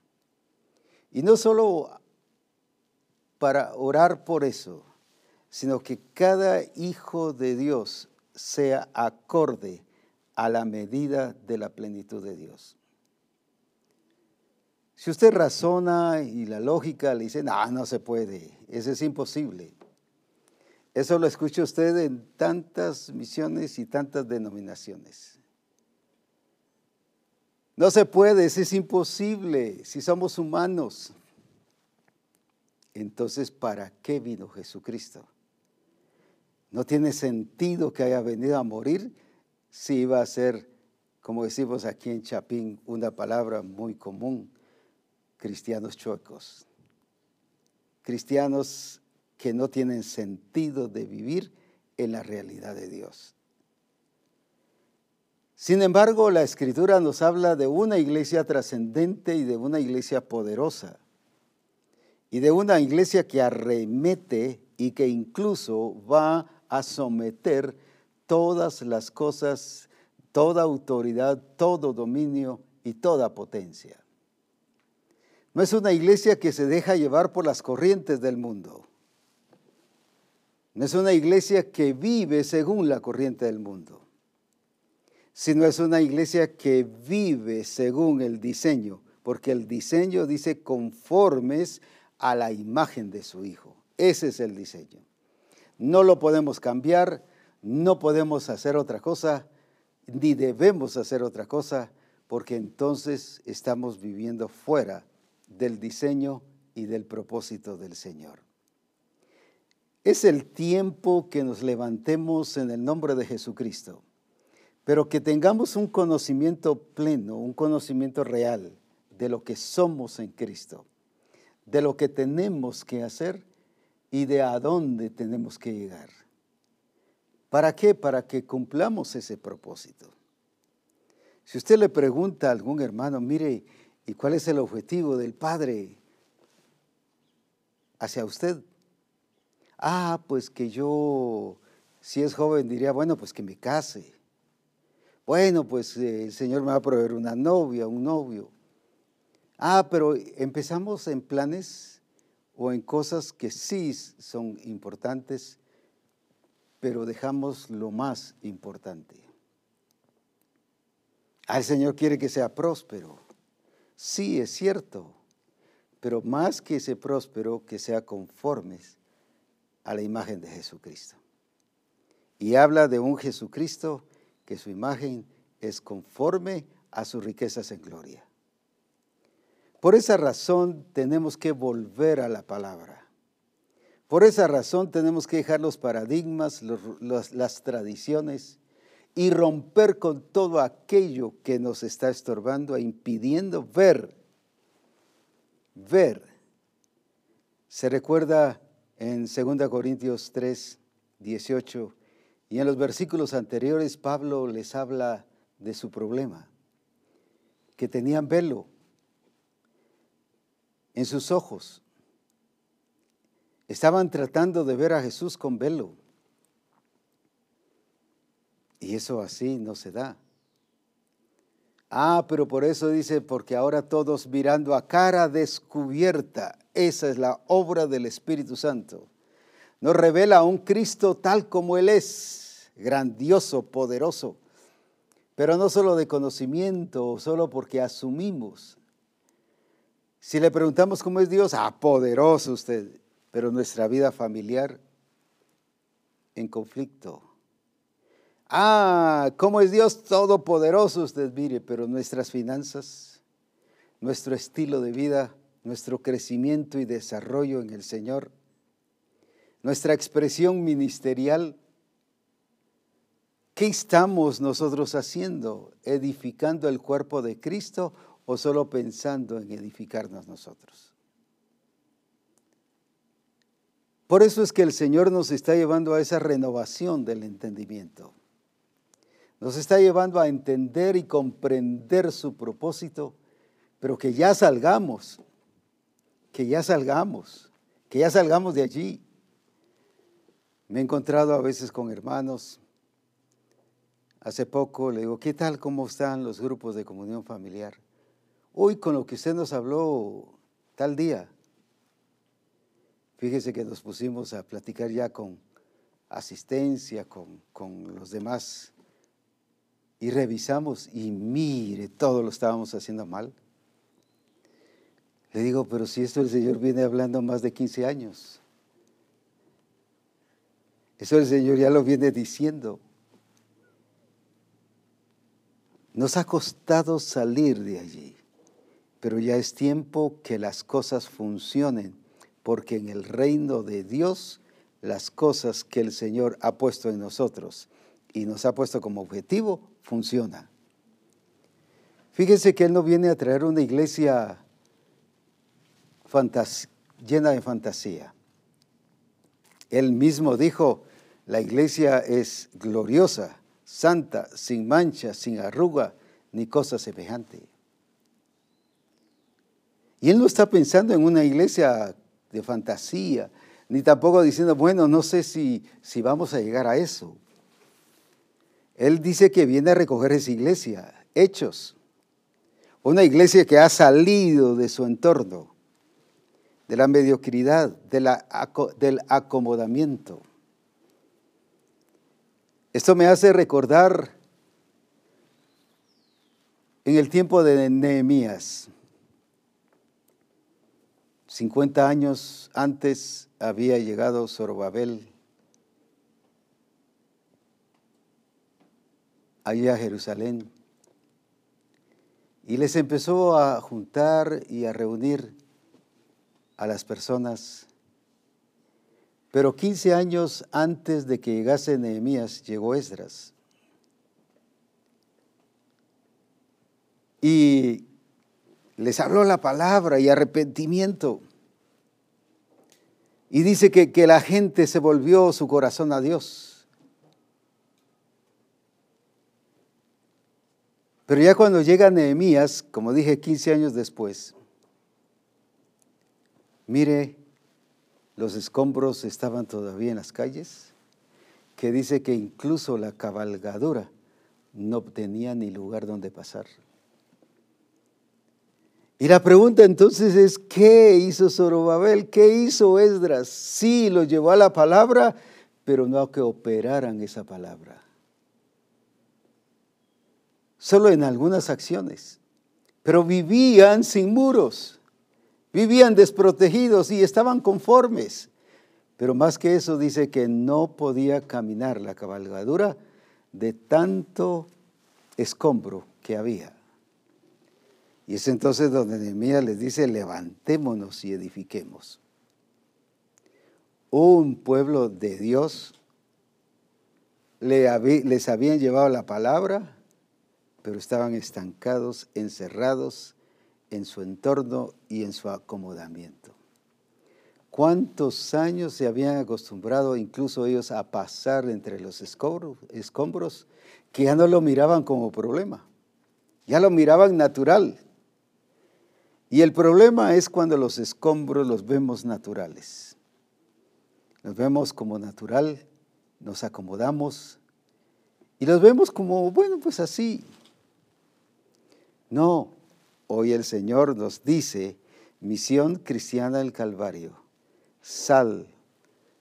Speaker 1: Y no solo para orar por eso, sino que cada hijo de Dios sea acorde a la medida de la plenitud de Dios. Si usted razona y la lógica le dice, no, no se puede, eso es imposible. Eso lo escucha usted en tantas misiones y tantas denominaciones. No se puede, es imposible si somos humanos. Entonces, ¿para qué vino Jesucristo? No tiene sentido que haya venido a morir si iba a ser, como decimos aquí en Chapín, una palabra muy común, cristianos chuecos. Cristianos que no tienen sentido de vivir en la realidad de Dios. Sin embargo, la escritura nos habla de una iglesia trascendente y de una iglesia poderosa, y de una iglesia que arremete y que incluso va a someter todas las cosas, toda autoridad, todo dominio y toda potencia. No es una iglesia que se deja llevar por las corrientes del mundo. No es una iglesia que vive según la corriente del mundo, sino es una iglesia que vive según el diseño, porque el diseño dice conformes a la imagen de su Hijo. Ese es el diseño. No lo podemos cambiar, no podemos hacer otra cosa ni debemos hacer otra cosa, porque entonces estamos viviendo fuera del diseño y del propósito del Señor. Es el tiempo que nos levantemos en el nombre de Jesucristo, pero que tengamos un conocimiento pleno, un conocimiento real de lo que somos en Cristo, de lo que tenemos que hacer y de a dónde tenemos que llegar. ¿Para qué? Para que cumplamos ese propósito. Si usted le pregunta a algún hermano, mire, ¿y cuál es el objetivo del Padre hacia usted? Ah, pues que yo, si es joven, diría, bueno, pues que me case. Bueno, pues eh, el Señor me va a proveer una novia, un novio. Ah, pero empezamos en planes o en cosas que sí son importantes, pero dejamos lo más importante. Ah, el Señor quiere que sea próspero. Sí, es cierto, pero más que ese próspero, que sea conforme a la imagen de Jesucristo. Y habla de un Jesucristo que su imagen es conforme a sus riquezas en gloria. Por esa razón tenemos que volver a la palabra. Por esa razón tenemos que dejar los paradigmas, las tradiciones y romper con todo aquello que nos está estorbando e impidiendo ver, ver. Se recuerda en 2 Corintios 3, 18, y en los versículos anteriores Pablo les habla de su problema, que tenían velo en sus ojos. Estaban tratando de ver a Jesús con velo. Y eso así no se da. Ah, pero por eso dice, porque ahora todos mirando a cara descubierta, esa es la obra del Espíritu Santo. Nos revela a un Cristo tal como Él es, grandioso, poderoso, pero no solo de conocimiento, solo porque asumimos. Si le preguntamos cómo es Dios, ah, poderoso usted, pero nuestra vida familiar en conflicto Ah, ¿cómo es Dios todopoderoso? Usted mire, pero nuestras finanzas, nuestro estilo de vida, nuestro crecimiento y desarrollo en el Señor, nuestra expresión ministerial, ¿qué estamos nosotros haciendo? ¿Edificando el cuerpo de Cristo o solo pensando en edificarnos nosotros? Por eso es que el Señor nos está llevando a esa renovación del entendimiento. Nos está llevando a entender y comprender su propósito, pero que ya salgamos, que ya salgamos, que ya salgamos de allí. Me he encontrado a veces con hermanos. Hace poco le digo, ¿qué tal? ¿Cómo están los grupos de comunión familiar? Hoy con lo que usted nos habló tal día. Fíjese que nos pusimos a platicar ya con asistencia, con, con los demás y revisamos y mire, todo lo estábamos haciendo mal. Le digo, pero si esto el Señor viene hablando más de 15 años. Eso el Señor ya lo viene diciendo. Nos ha costado salir de allí, pero ya es tiempo que las cosas funcionen, porque en el reino de Dios las cosas que el Señor ha puesto en nosotros y nos ha puesto como objetivo funciona. Fíjense que Él no viene a traer una iglesia llena de fantasía. Él mismo dijo, la iglesia es gloriosa, santa, sin mancha, sin arruga, ni cosa semejante. Y Él no está pensando en una iglesia de fantasía, ni tampoco diciendo, bueno, no sé si, si vamos a llegar a eso. Él dice que viene a recoger esa iglesia, hechos. Una iglesia que ha salido de su entorno, de la mediocridad, del acomodamiento. Esto me hace recordar en el tiempo de Nehemías. 50 años antes había llegado Zorobabel allí a Jerusalén y les empezó a juntar y a reunir a las personas. Pero 15 años antes de que llegase Nehemías, llegó Esdras. Y les habló la palabra y arrepentimiento. Y dice que, que la gente se volvió su corazón a Dios. Pero ya cuando llega Nehemías, como dije 15 años después, mire, los escombros estaban todavía en las calles, que dice que incluso la cabalgadura no tenía ni lugar donde pasar. Y la pregunta entonces es, ¿qué hizo Zorobabel? ¿Qué hizo Esdras? Sí, lo llevó a la palabra, pero no a que operaran esa palabra solo en algunas acciones, pero vivían sin muros, vivían desprotegidos y estaban conformes. Pero más que eso dice que no podía caminar la cabalgadura de tanto escombro que había. Y es entonces donde Nehemías les dice, levantémonos y edifiquemos. Un pueblo de Dios les habían llevado la palabra, pero estaban estancados, encerrados en su entorno y en su acomodamiento. ¿Cuántos años se habían acostumbrado incluso ellos a pasar entre los escombros, que ya no lo miraban como problema, ya lo miraban natural? Y el problema es cuando los escombros los vemos naturales. Los vemos como natural, nos acomodamos y los vemos como, bueno, pues así, no, hoy el Señor nos dice, misión cristiana del Calvario, sal,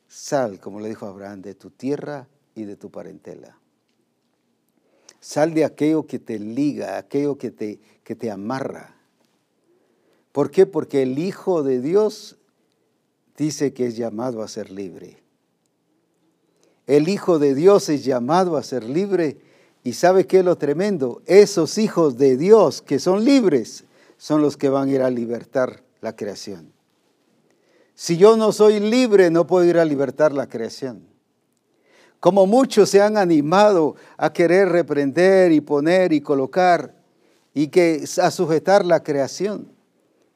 Speaker 1: sal, como le dijo Abraham, de tu tierra y de tu parentela. Sal de aquello que te liga, aquello que te, que te amarra. ¿Por qué? Porque el Hijo de Dios dice que es llamado a ser libre. El Hijo de Dios es llamado a ser libre y sabe qué es lo tremendo, esos hijos de Dios que son libres son los que van a ir a libertar la creación. Si yo no soy libre, no puedo ir a libertar la creación. Como muchos se han animado a querer reprender y poner y colocar y que a sujetar la creación.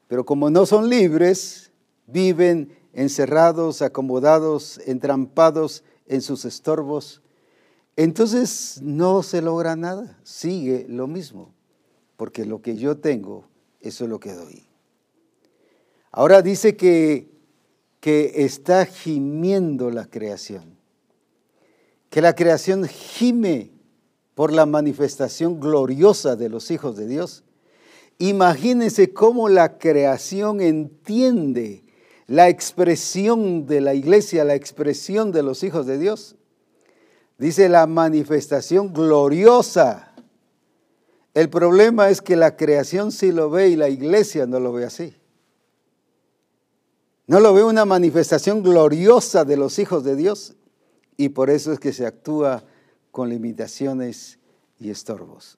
Speaker 1: Pero como no son libres, viven encerrados, acomodados, entrampados en sus estorbos entonces no se logra nada, sigue lo mismo, porque lo que yo tengo, eso es lo que doy. Ahora dice que, que está gimiendo la creación, que la creación gime por la manifestación gloriosa de los hijos de Dios. Imagínense cómo la creación entiende la expresión de la iglesia, la expresión de los hijos de Dios. Dice la manifestación gloriosa. El problema es que la creación sí lo ve y la iglesia no lo ve así. No lo ve una manifestación gloriosa de los hijos de Dios y por eso es que se actúa con limitaciones y estorbos.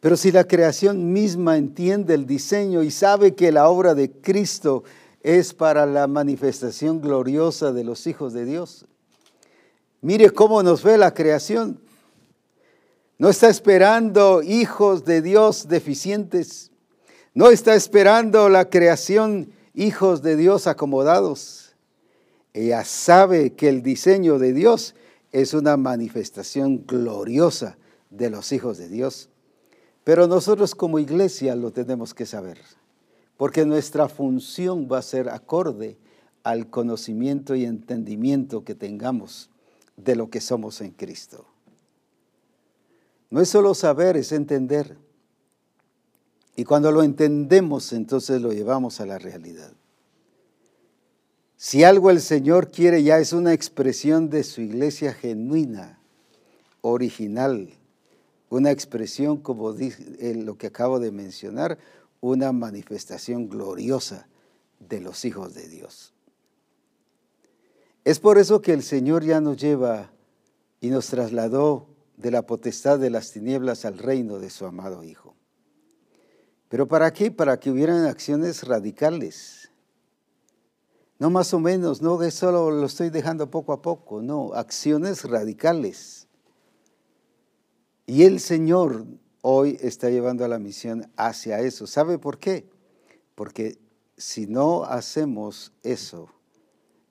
Speaker 1: Pero si la creación misma entiende el diseño y sabe que la obra de Cristo es para la manifestación gloriosa de los hijos de Dios, Mire cómo nos ve la creación. No está esperando hijos de Dios deficientes. No está esperando la creación hijos de Dios acomodados. Ella sabe que el diseño de Dios es una manifestación gloriosa de los hijos de Dios. Pero nosotros como iglesia lo tenemos que saber, porque nuestra función va a ser acorde al conocimiento y entendimiento que tengamos de lo que somos en Cristo. No es solo saber, es entender. Y cuando lo entendemos, entonces lo llevamos a la realidad. Si algo el Señor quiere ya es una expresión de su iglesia genuina, original, una expresión como lo que acabo de mencionar, una manifestación gloriosa de los hijos de Dios. Es por eso que el Señor ya nos lleva y nos trasladó de la potestad de las tinieblas al reino de su amado Hijo. ¿Pero para qué? Para que hubieran acciones radicales. No más o menos, no de solo lo estoy dejando poco a poco, no, acciones radicales. Y el Señor hoy está llevando a la misión hacia eso. ¿Sabe por qué? Porque si no hacemos eso,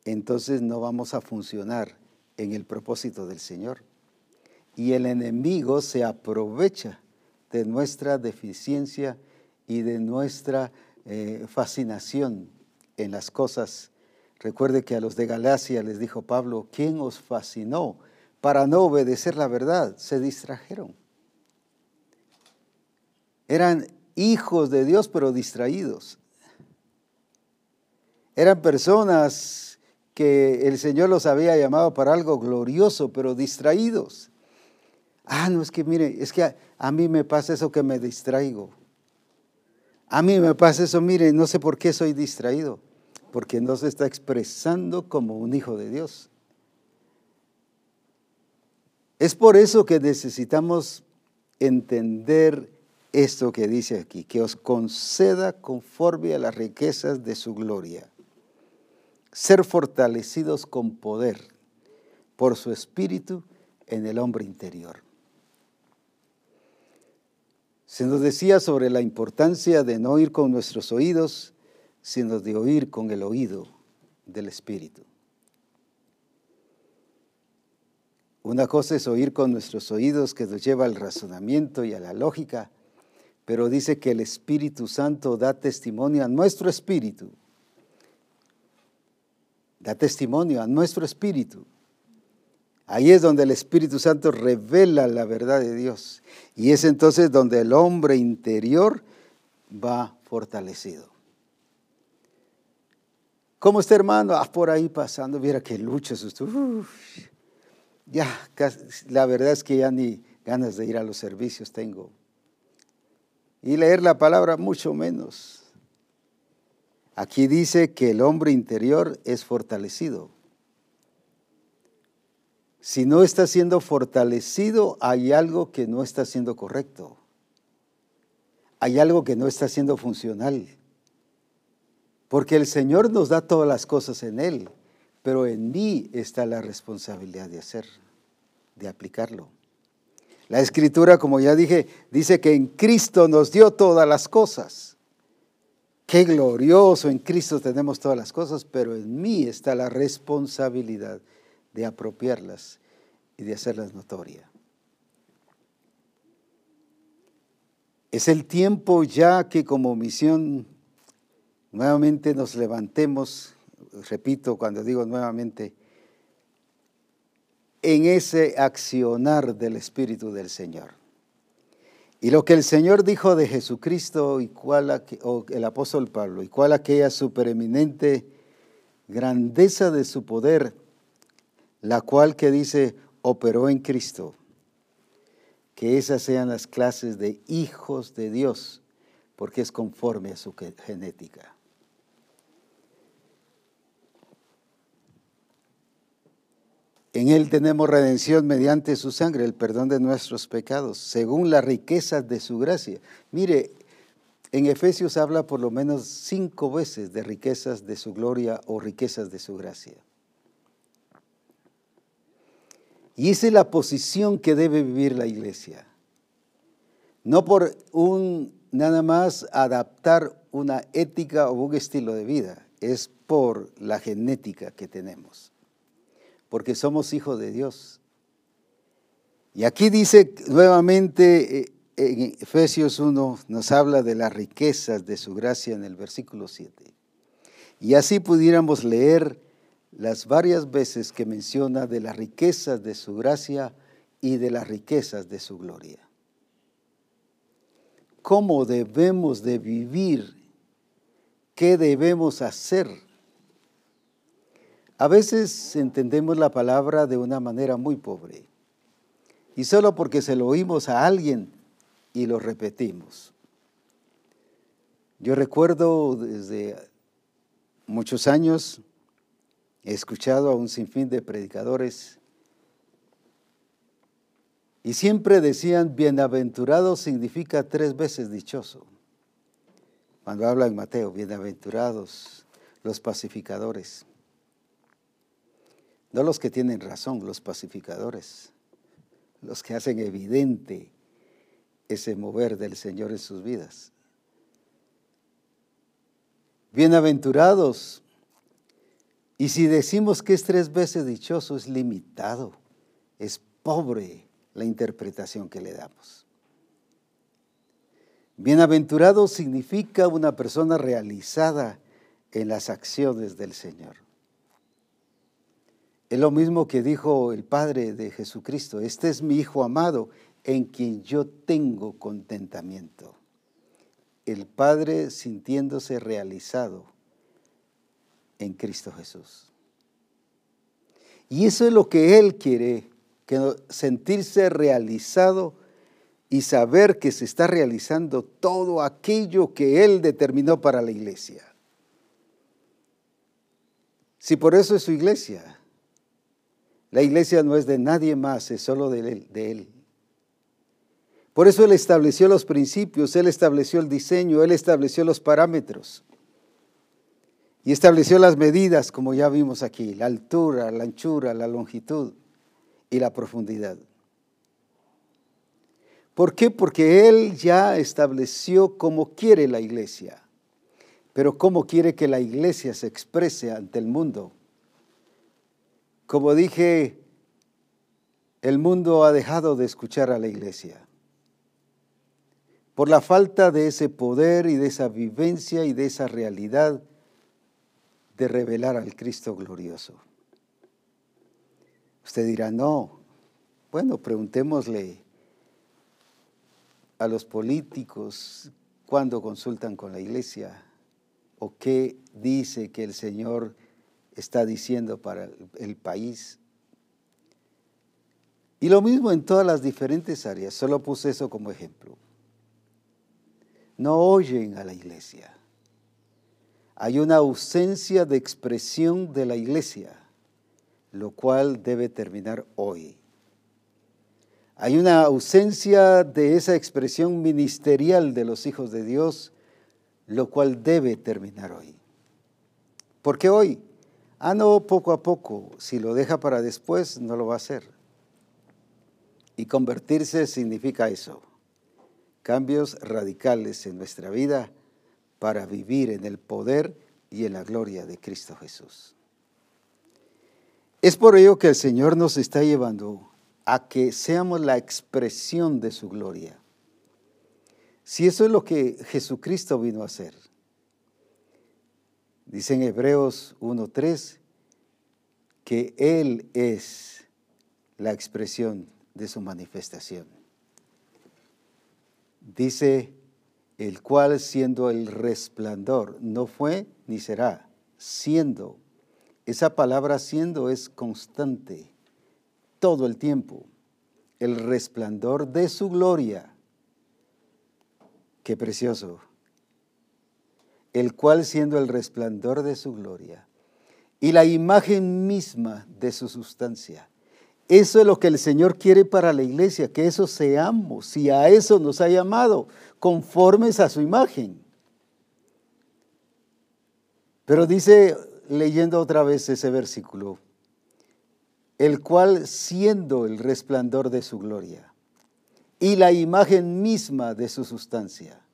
Speaker 1: entonces no vamos a funcionar en el propósito del Señor. Y el enemigo se aprovecha de nuestra deficiencia y de nuestra eh, fascinación en las cosas. Recuerde que a los de Galacia les dijo Pablo, ¿quién os fascinó para no obedecer la verdad? Se distrajeron. Eran hijos de Dios pero distraídos. Eran personas que el Señor los había llamado para algo glorioso pero distraídos. Ah, no, es que mire, es que a, mí me pasa eso que me distraigo. A mí me pasa eso, mire, no sé por qué soy distraído, porque no se está expresando como un hijo de Dios. Es por eso que necesitamos entender esto que dice aquí, que os conceda conforme a las riquezas de su gloria, ser fortalecidos con poder por su espíritu en el hombre interior. Se nos decía sobre la importancia de no oír con nuestros oídos, sino de oír con el oído del Espíritu. Una cosa es oír con nuestros oídos que nos lleva al razonamiento y a la lógica, pero dice que el Espíritu Santo da testimonio a nuestro espíritu. Da testimonio a nuestro espíritu Ahí es donde el Espíritu Santo revela la verdad de Dios. Y es entonces donde el hombre interior va fortalecido. ¿Cómo está hermano? Ah, por ahí pasando, mira qué lucha ya, la verdad es que ya ni ganas de ir a los servicios tengo. Y leer la palabra mucho menos. Aquí dice que el hombre interior es fortalecido. Si no está siendo fortalecido, hay algo que no está siendo correcto. Hay algo que no está siendo funcional. Porque el Señor nos da todas las cosas en Él, pero en mí está la responsabilidad de hacer, de aplicarlo. La escritura, como ya dije, dice que en Cristo nos dio todas las cosas. Qué glorioso, en Cristo tenemos todas las cosas, pero en mí está la responsabilidad de apropiarlas y de hacerlas notorias. Es el tiempo ya que como misión nuevamente nos levantemos, repito cuando digo nuevamente, en ese accionar del Espíritu del Señor. Y lo que el Señor dijo de Jesucristo y cuál el apóstol Pablo, y cuál aquella supereminente grandeza de su poder, la cual que dice, operó en Cristo, que esas sean las clases de hijos de Dios, porque es conforme a su genética. En Él tenemos redención mediante su sangre, el perdón de nuestros pecados, según la riqueza de su gracia. Mire, en Efesios habla por lo menos cinco veces de riquezas de su gloria o riquezas de su gracia. Y esa es la posición que debe vivir la iglesia. No por un nada más adaptar una ética o un estilo de vida, es por la genética que tenemos. Porque somos hijos de Dios. Y aquí dice nuevamente eh, en Efesios 1 nos habla de las riquezas de su gracia en el versículo 7. Y así pudiéramos leer las varias veces que menciona de las riquezas de su gracia y de las riquezas de su gloria. ¿Cómo debemos de vivir? ¿Qué debemos hacer? A veces entendemos la palabra de una manera muy pobre y solo porque se lo oímos a alguien y lo repetimos. Yo recuerdo desde muchos años He escuchado a un sinfín de predicadores Y siempre decían, bienaventurado significa tres veces dichoso. Cuando habla en Mateo, bienaventurados los pacificadores. No los que tienen razón, los pacificadores. Los que hacen evidente ese mover del Señor en sus vidas. Bienaventurados. Y si decimos que es tres veces dichoso, es limitado, es pobre la interpretación que le damos. Bienaventurado significa una persona realizada en las acciones del Señor. Es lo mismo que dijo el Padre de Jesucristo, este es mi Hijo amado en quien yo tengo contentamiento. El Padre sintiéndose realizado en Cristo Jesús. Y eso es lo que Él quiere, que sentirse realizado y saber que se está realizando todo aquello que Él determinó para la iglesia. Si por eso es su iglesia, la iglesia no es de nadie más, es solo de Él. De él. Por eso Él estableció los principios, Él estableció el diseño, Él estableció los parámetros. Y estableció las medidas, como ya vimos aquí, la altura, la anchura, la longitud y la profundidad. ¿Por qué? Porque Él ya estableció cómo quiere la iglesia, pero cómo quiere que la iglesia se exprese ante el mundo. Como dije, el mundo ha dejado de escuchar a la iglesia por la falta de ese poder y de esa vivencia y de esa realidad de revelar al Cristo glorioso. Usted dirá, no, bueno, preguntémosle a los políticos cuando consultan con la iglesia o qué dice que el Señor está diciendo para el país. Y lo mismo en todas las diferentes áreas, solo puse eso como ejemplo. No oyen a la iglesia. Hay una ausencia de expresión de la iglesia, lo cual debe terminar hoy. Hay una ausencia de esa expresión ministerial de los hijos de Dios, lo cual debe terminar hoy. Porque hoy, ah, no, poco a poco, si lo deja para después, no lo va a hacer. Y convertirse significa eso, cambios radicales en nuestra vida para vivir en el poder y en la gloria de Cristo Jesús. Es por ello que el Señor nos está llevando a que seamos la expresión de su gloria. Si eso es lo que Jesucristo vino a hacer. Dice en Hebreos 1.3 que Él es la expresión de su manifestación. Dice, el cual siendo el resplandor, no fue ni será, siendo. Esa palabra siendo es constante todo el tiempo, el resplandor de su gloria. Qué precioso. El cual siendo el resplandor de su gloria y la imagen misma de su sustancia. Eso es lo que el Señor quiere para la iglesia, que eso seamos, y a eso nos ha llamado, conformes a su imagen. Pero dice, leyendo otra vez ese versículo, el cual siendo el resplandor de su gloria y la imagen misma de su sustancia.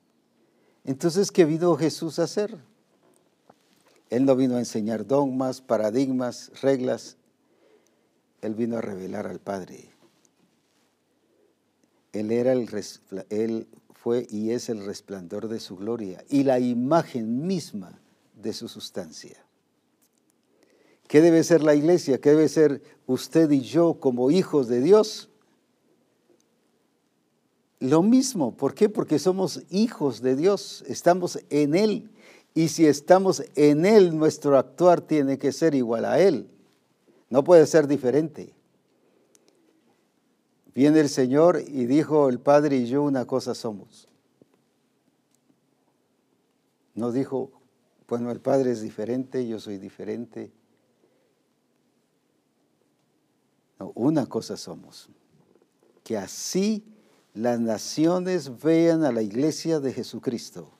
Speaker 1: Entonces, ¿qué vino Jesús a hacer? Él no vino a enseñar dogmas, paradigmas, reglas. Él vino a revelar al Padre. Él, era el, él fue y es el resplandor de su gloria y la imagen misma de su sustancia. ¿Qué debe ser la iglesia? ¿Qué debe ser usted y yo como hijos de Dios? Lo mismo, ¿por qué? Porque somos hijos de Dios, estamos en Él. Y si estamos en Él, nuestro actuar tiene que ser igual a Él. No puede ser diferente. Viene el Señor y dijo, el Padre y yo una cosa somos. No dijo, bueno, el Padre es diferente, yo soy diferente. una cosa somos. que así las naciones vean a la iglesia de Jesucristo,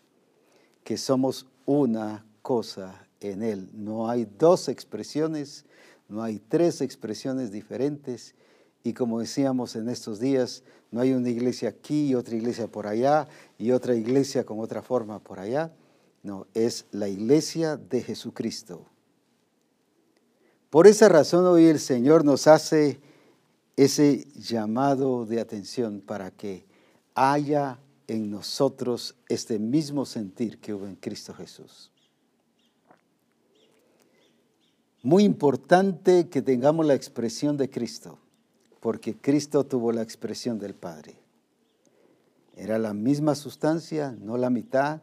Speaker 1: que somos una cosa en Él. No hay dos expresiones, no hay tres expresiones diferentes. Y como decíamos en estos días, no hay una iglesia aquí y otra iglesia por allá y otra iglesia con otra forma por allá. No, es la iglesia de Jesucristo. Por esa razón hoy el Señor nos hace ese llamado de atención para que haya en nosotros este mismo sentir que hubo en Cristo Jesús. Muy importante que tengamos la expresión de Cristo, porque Cristo tuvo la expresión del Padre. Era la misma sustancia, no la mitad,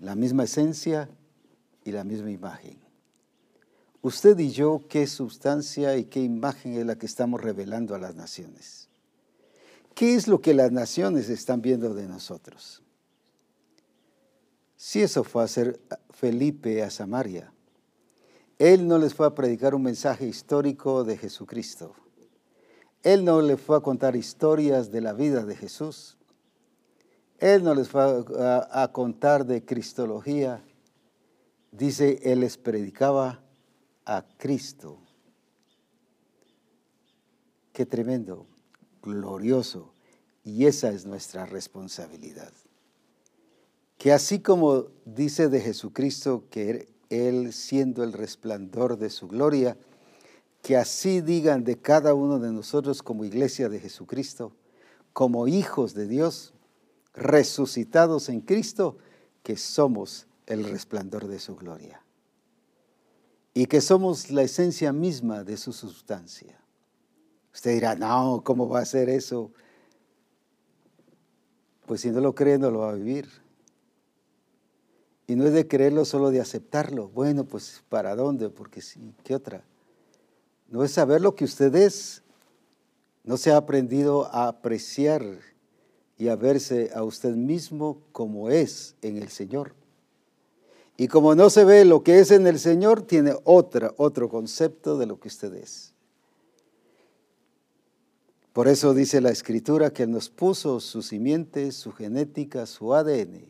Speaker 1: la misma esencia y la misma imagen. Usted y yo, ¿qué sustancia y qué imagen es la que estamos revelando a las naciones? ¿Qué es lo que las naciones están viendo de nosotros? Si eso fue a hacer Felipe a Samaria, él no les fue a predicar un mensaje histórico de Jesucristo. Él no les fue a contar historias de la vida de Jesús. Él no les fue a, a contar de Cristología. Dice, Él les predicaba a Cristo. Qué tremendo, glorioso. Y esa es nuestra responsabilidad. Que así como dice de Jesucristo que Él siendo el resplandor de su gloria, que así digan de cada uno de nosotros como iglesia de Jesucristo, como hijos de Dios, resucitados en Cristo, que somos el resplandor de su gloria y que somos la esencia misma de su sustancia. Usted dirá, no, ¿cómo va a ser eso? Pues si no lo cree, no lo va a vivir. Y no es de creerlo solo de aceptarlo. Bueno, pues ¿para dónde? Porque sí, ¿qué otra? No es saber lo que usted es. No se ha aprendido a apreciar y a verse a usted mismo como es en el Señor. Y como no se ve lo que es en el Señor, tiene otra, otro concepto de lo que usted es. Por eso dice la Escritura que nos puso su simiente, su genética, su ADN.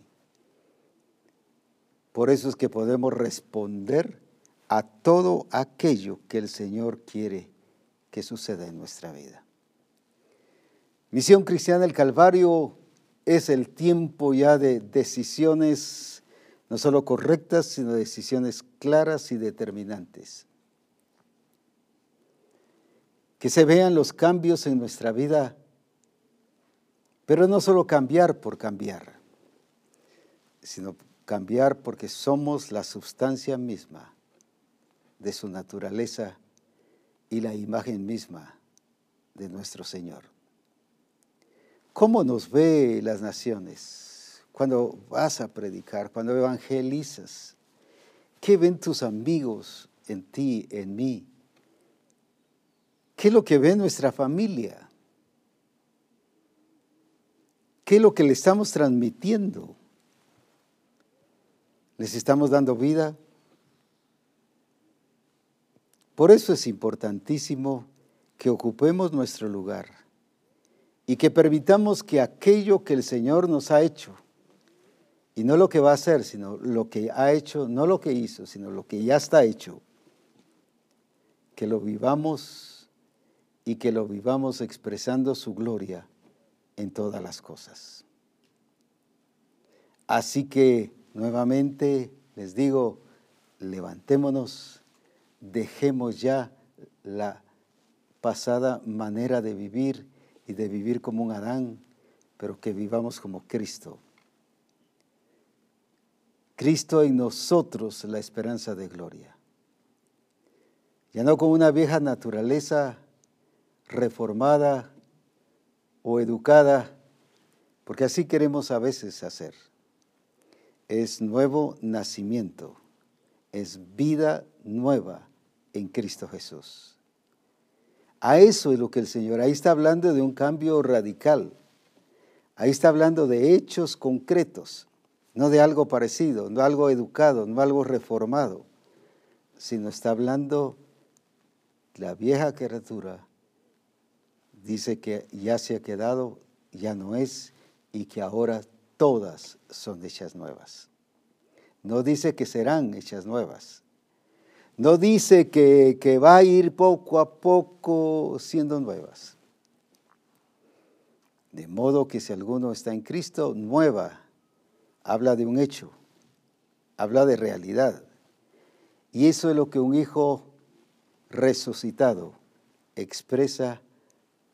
Speaker 1: Por eso es que podemos responder a todo aquello que el Señor quiere que suceda en nuestra vida. Misión Cristiana del Calvario es el tiempo ya de decisiones no solo correctas, sino decisiones claras y determinantes. Que se vean los cambios en nuestra vida, pero no solo cambiar por cambiar, sino cambiar porque somos la sustancia misma de su naturaleza y la imagen misma de nuestro Señor. ¿Cómo nos ve las naciones? Cuando vas a predicar, cuando evangelizas? ¿Qué ven tus amigos en ti, en mí? ¿Qué es lo que ve nuestra familia? ¿Qué es lo que le estamos transmitiendo? ¿Les estamos dando vida? Por eso es importantísimo que ocupemos nuestro lugar y que permitamos que aquello que el Señor nos ha hecho, y no lo que va a hacer, sino lo que ha hecho, no lo que hizo, sino lo que ya está hecho. Que lo vivamos y que lo vivamos expresando su gloria en todas las cosas. Así que nuevamente les digo, levantémonos, dejemos ya la pasada manera de vivir y de vivir como un Adán, pero que vivamos como Cristo Cristo en nosotros la esperanza de gloria. Ya no con una vieja naturaleza reformada o educada, porque así queremos a veces hacer. Es nuevo nacimiento, es vida nueva en Cristo Jesús. A eso es lo que el Señor, ahí está hablando de un cambio radical, ahí está hablando de hechos concretos no de algo parecido, no algo educado, no algo reformado, sino está hablando la vieja criatura dice que ya se ha quedado, ya no es, y que ahora todas son hechas nuevas. No dice que serán hechas nuevas. No dice que, que va a ir poco a poco siendo nuevas. De modo que si alguno está en Cristo, nueva, habla de un hecho, habla de realidad. Y eso es lo que un hijo resucitado expresa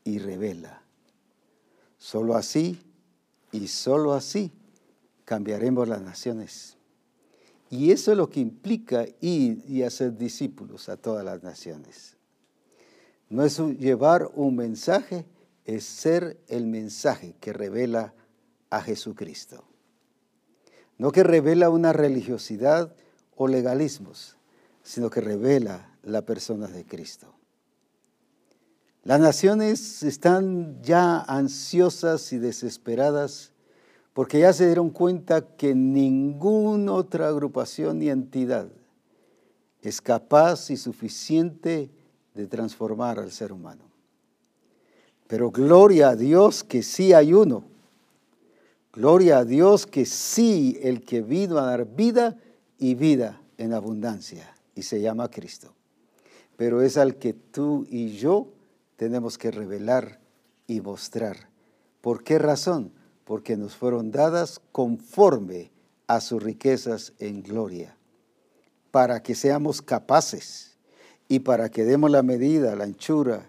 Speaker 1: y revela. Solo así y solo así cambiaremos las naciones. Y eso es lo que implica ir y hacer discípulos a todas las naciones. No es llevar un mensaje, es ser el mensaje que revela a Jesucristo. No que revela una religiosidad o legalismos, sino que revela la persona de Cristo. Las naciones están ya ansiosas y desesperadas porque ya se dieron cuenta que ninguna otra agrupación ni entidad es capaz y suficiente de transformar al ser humano. Pero gloria a Dios que sí hay uno. Gloria a Dios que sí el que vino a dar vida y vida en abundancia y se llama Cristo. Pero es al que tú y yo tenemos que revelar y mostrar. ¿Por qué razón? Porque nos fueron dadas conforme a sus riquezas en gloria, para que seamos capaces y para que demos la medida, la anchura,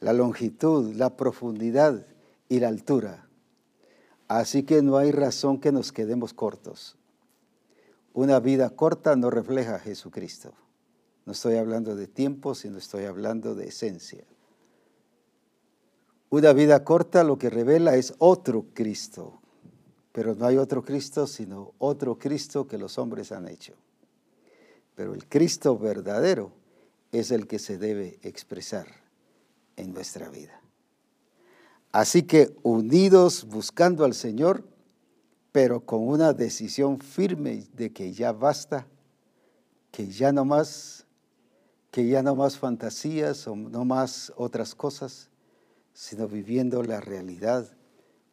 Speaker 1: la longitud, la profundidad y la altura. Así que no hay razón que nos quedemos cortos. Una vida corta no refleja a Jesucristo. No estoy hablando de tiempo, sino estoy hablando de esencia. Una vida corta lo que revela es otro Cristo, pero no hay otro Cristo sino otro Cristo que los hombres han hecho. Pero el Cristo verdadero es el que se debe expresar en nuestra vida. Así que unidos buscando al Señor, pero con una decisión firme de que ya basta, que ya no más, que ya no más fantasías o no más otras cosas, sino viviendo la realidad,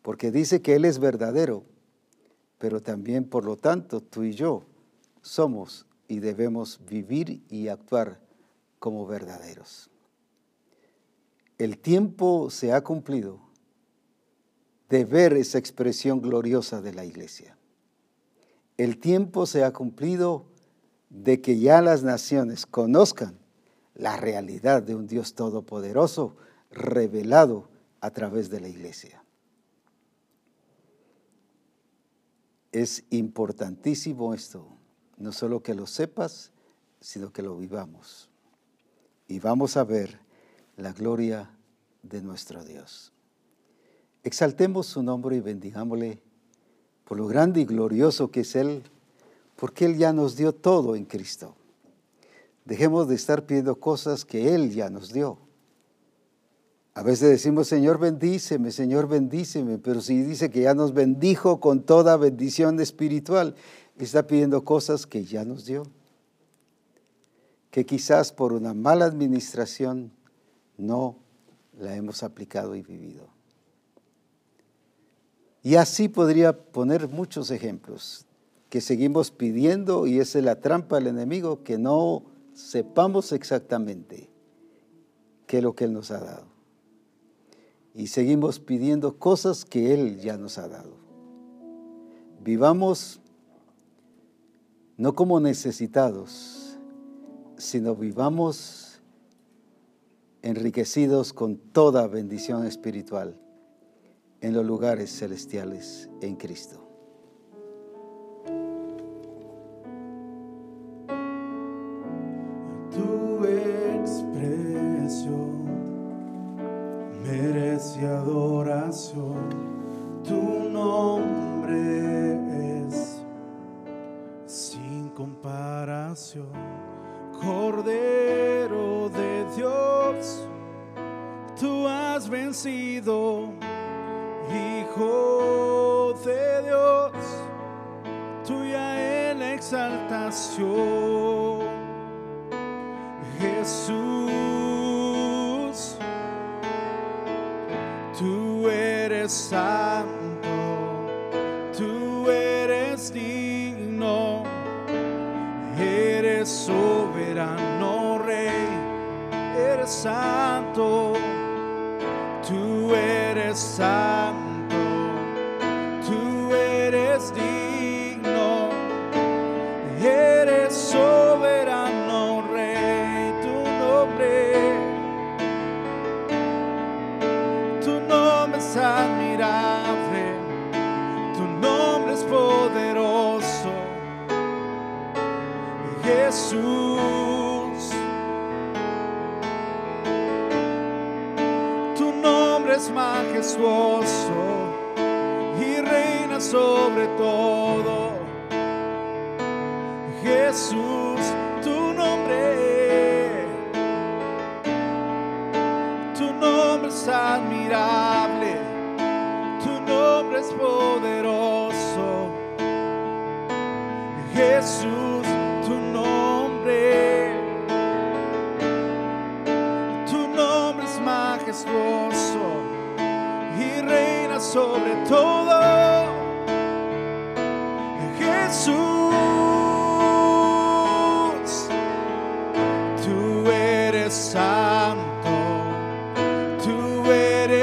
Speaker 1: porque dice que Él es verdadero, pero también por lo tanto tú y yo somos y debemos vivir y actuar como verdaderos. El tiempo se ha cumplido de ver esa expresión gloriosa de la iglesia. El tiempo se ha cumplido de que ya las naciones conozcan la realidad de un Dios todopoderoso revelado a través de la iglesia. Es importantísimo esto, no solo que lo sepas, sino que lo vivamos. Y vamos a ver la gloria de nuestro Dios. Exaltemos su nombre y bendigámosle por lo grande y glorioso que es Él, porque Él ya nos dio todo en Cristo. Dejemos de estar pidiendo cosas que Él ya nos dio. A veces decimos, Señor, bendíceme, Señor, bendíceme, pero si dice que ya nos bendijo con toda bendición espiritual, está pidiendo cosas que ya nos dio, que quizás por una mala administración no la hemos aplicado y vivido. Y así podría poner muchos ejemplos que seguimos pidiendo y esa es la trampa del enemigo, que no sepamos exactamente qué es lo que Él nos ha dado. Y seguimos pidiendo cosas que Él ya nos ha dado. Vivamos no como necesitados, sino vivamos enriquecidos con toda bendición espiritual en los lugares celestiales en Cristo.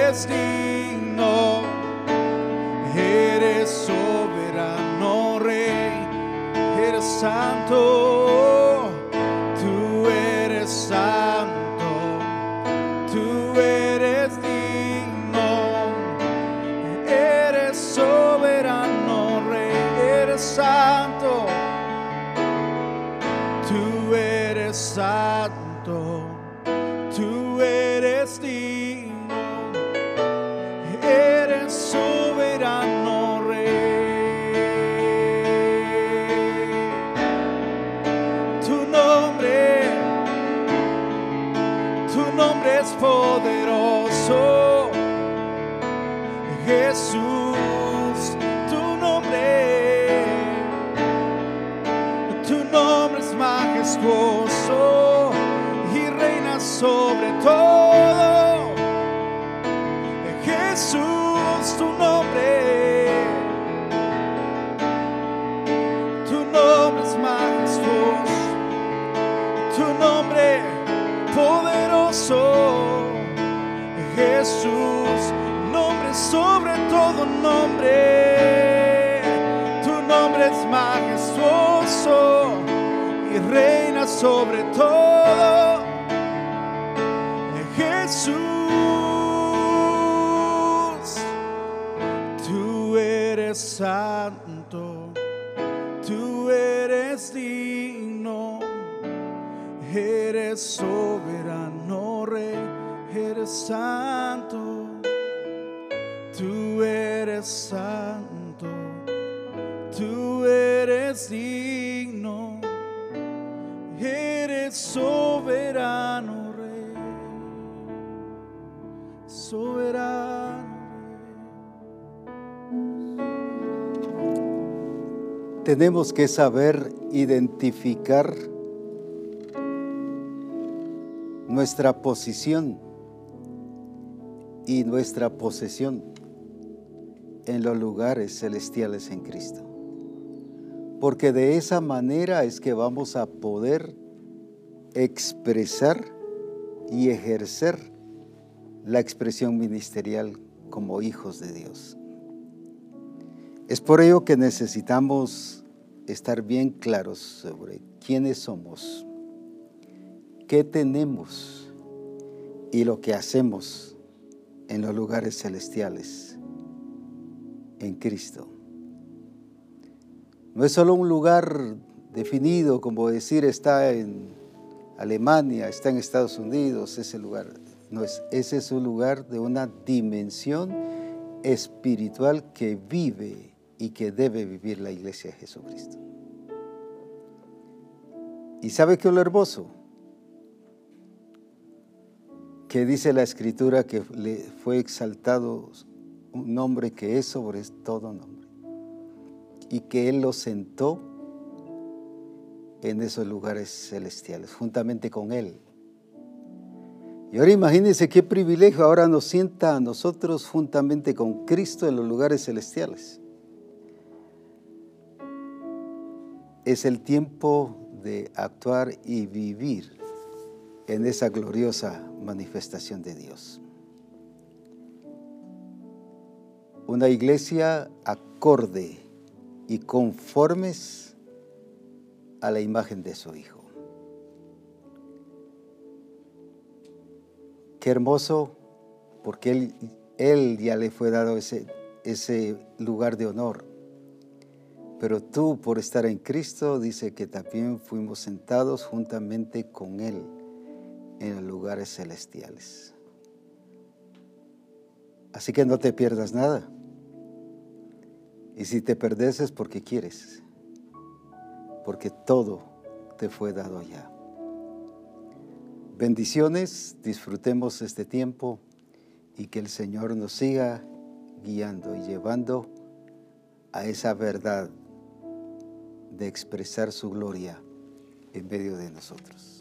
Speaker 2: Eres digno, sobre todo. Jesús, tú eres santo, tú eres digno, eres soberano rey, eres santo, tú eres santo, soberano
Speaker 1: Tenemos que saber identificar nuestra posición y nuestra posesión en los lugares celestiales en Cristo. Porque de esa manera es que vamos a poder expresar y ejercer la expresión ministerial como hijos de Dios. Es por ello que necesitamos estar bien claros sobre quiénes somos, qué tenemos y lo que hacemos en los lugares celestiales en Cristo. No es solo un lugar definido, como decir está en Alemania, está en Estados Unidos, ese lugar. No es, ese es un lugar de una dimensión espiritual que vive y que debe vivir la iglesia de Jesucristo. ¿Y sabe qué es lo hermoso? Que dice la escritura que le fue exaltado un nombre que es sobre todo nombre y que Él lo sentó en esos lugares celestiales, juntamente con Él. Y ahora imagínense qué privilegio ahora nos sienta a nosotros juntamente con Cristo en los lugares celestiales. Es el tiempo de actuar y vivir en esa gloriosa manifestación de Dios. Una iglesia acorde y conformes a la imagen de su Hijo. Qué hermoso, porque Él, él ya le fue dado ese, ese lugar de honor. Pero tú, por estar en Cristo, dice que también fuimos sentados juntamente con Él en los lugares celestiales. Así que no te pierdas nada. Y si te perdes es porque quieres, porque todo te fue dado ya. Bendiciones, disfrutemos este tiempo y que el Señor nos siga guiando y llevando a esa verdad de expresar su gloria en medio de nosotros.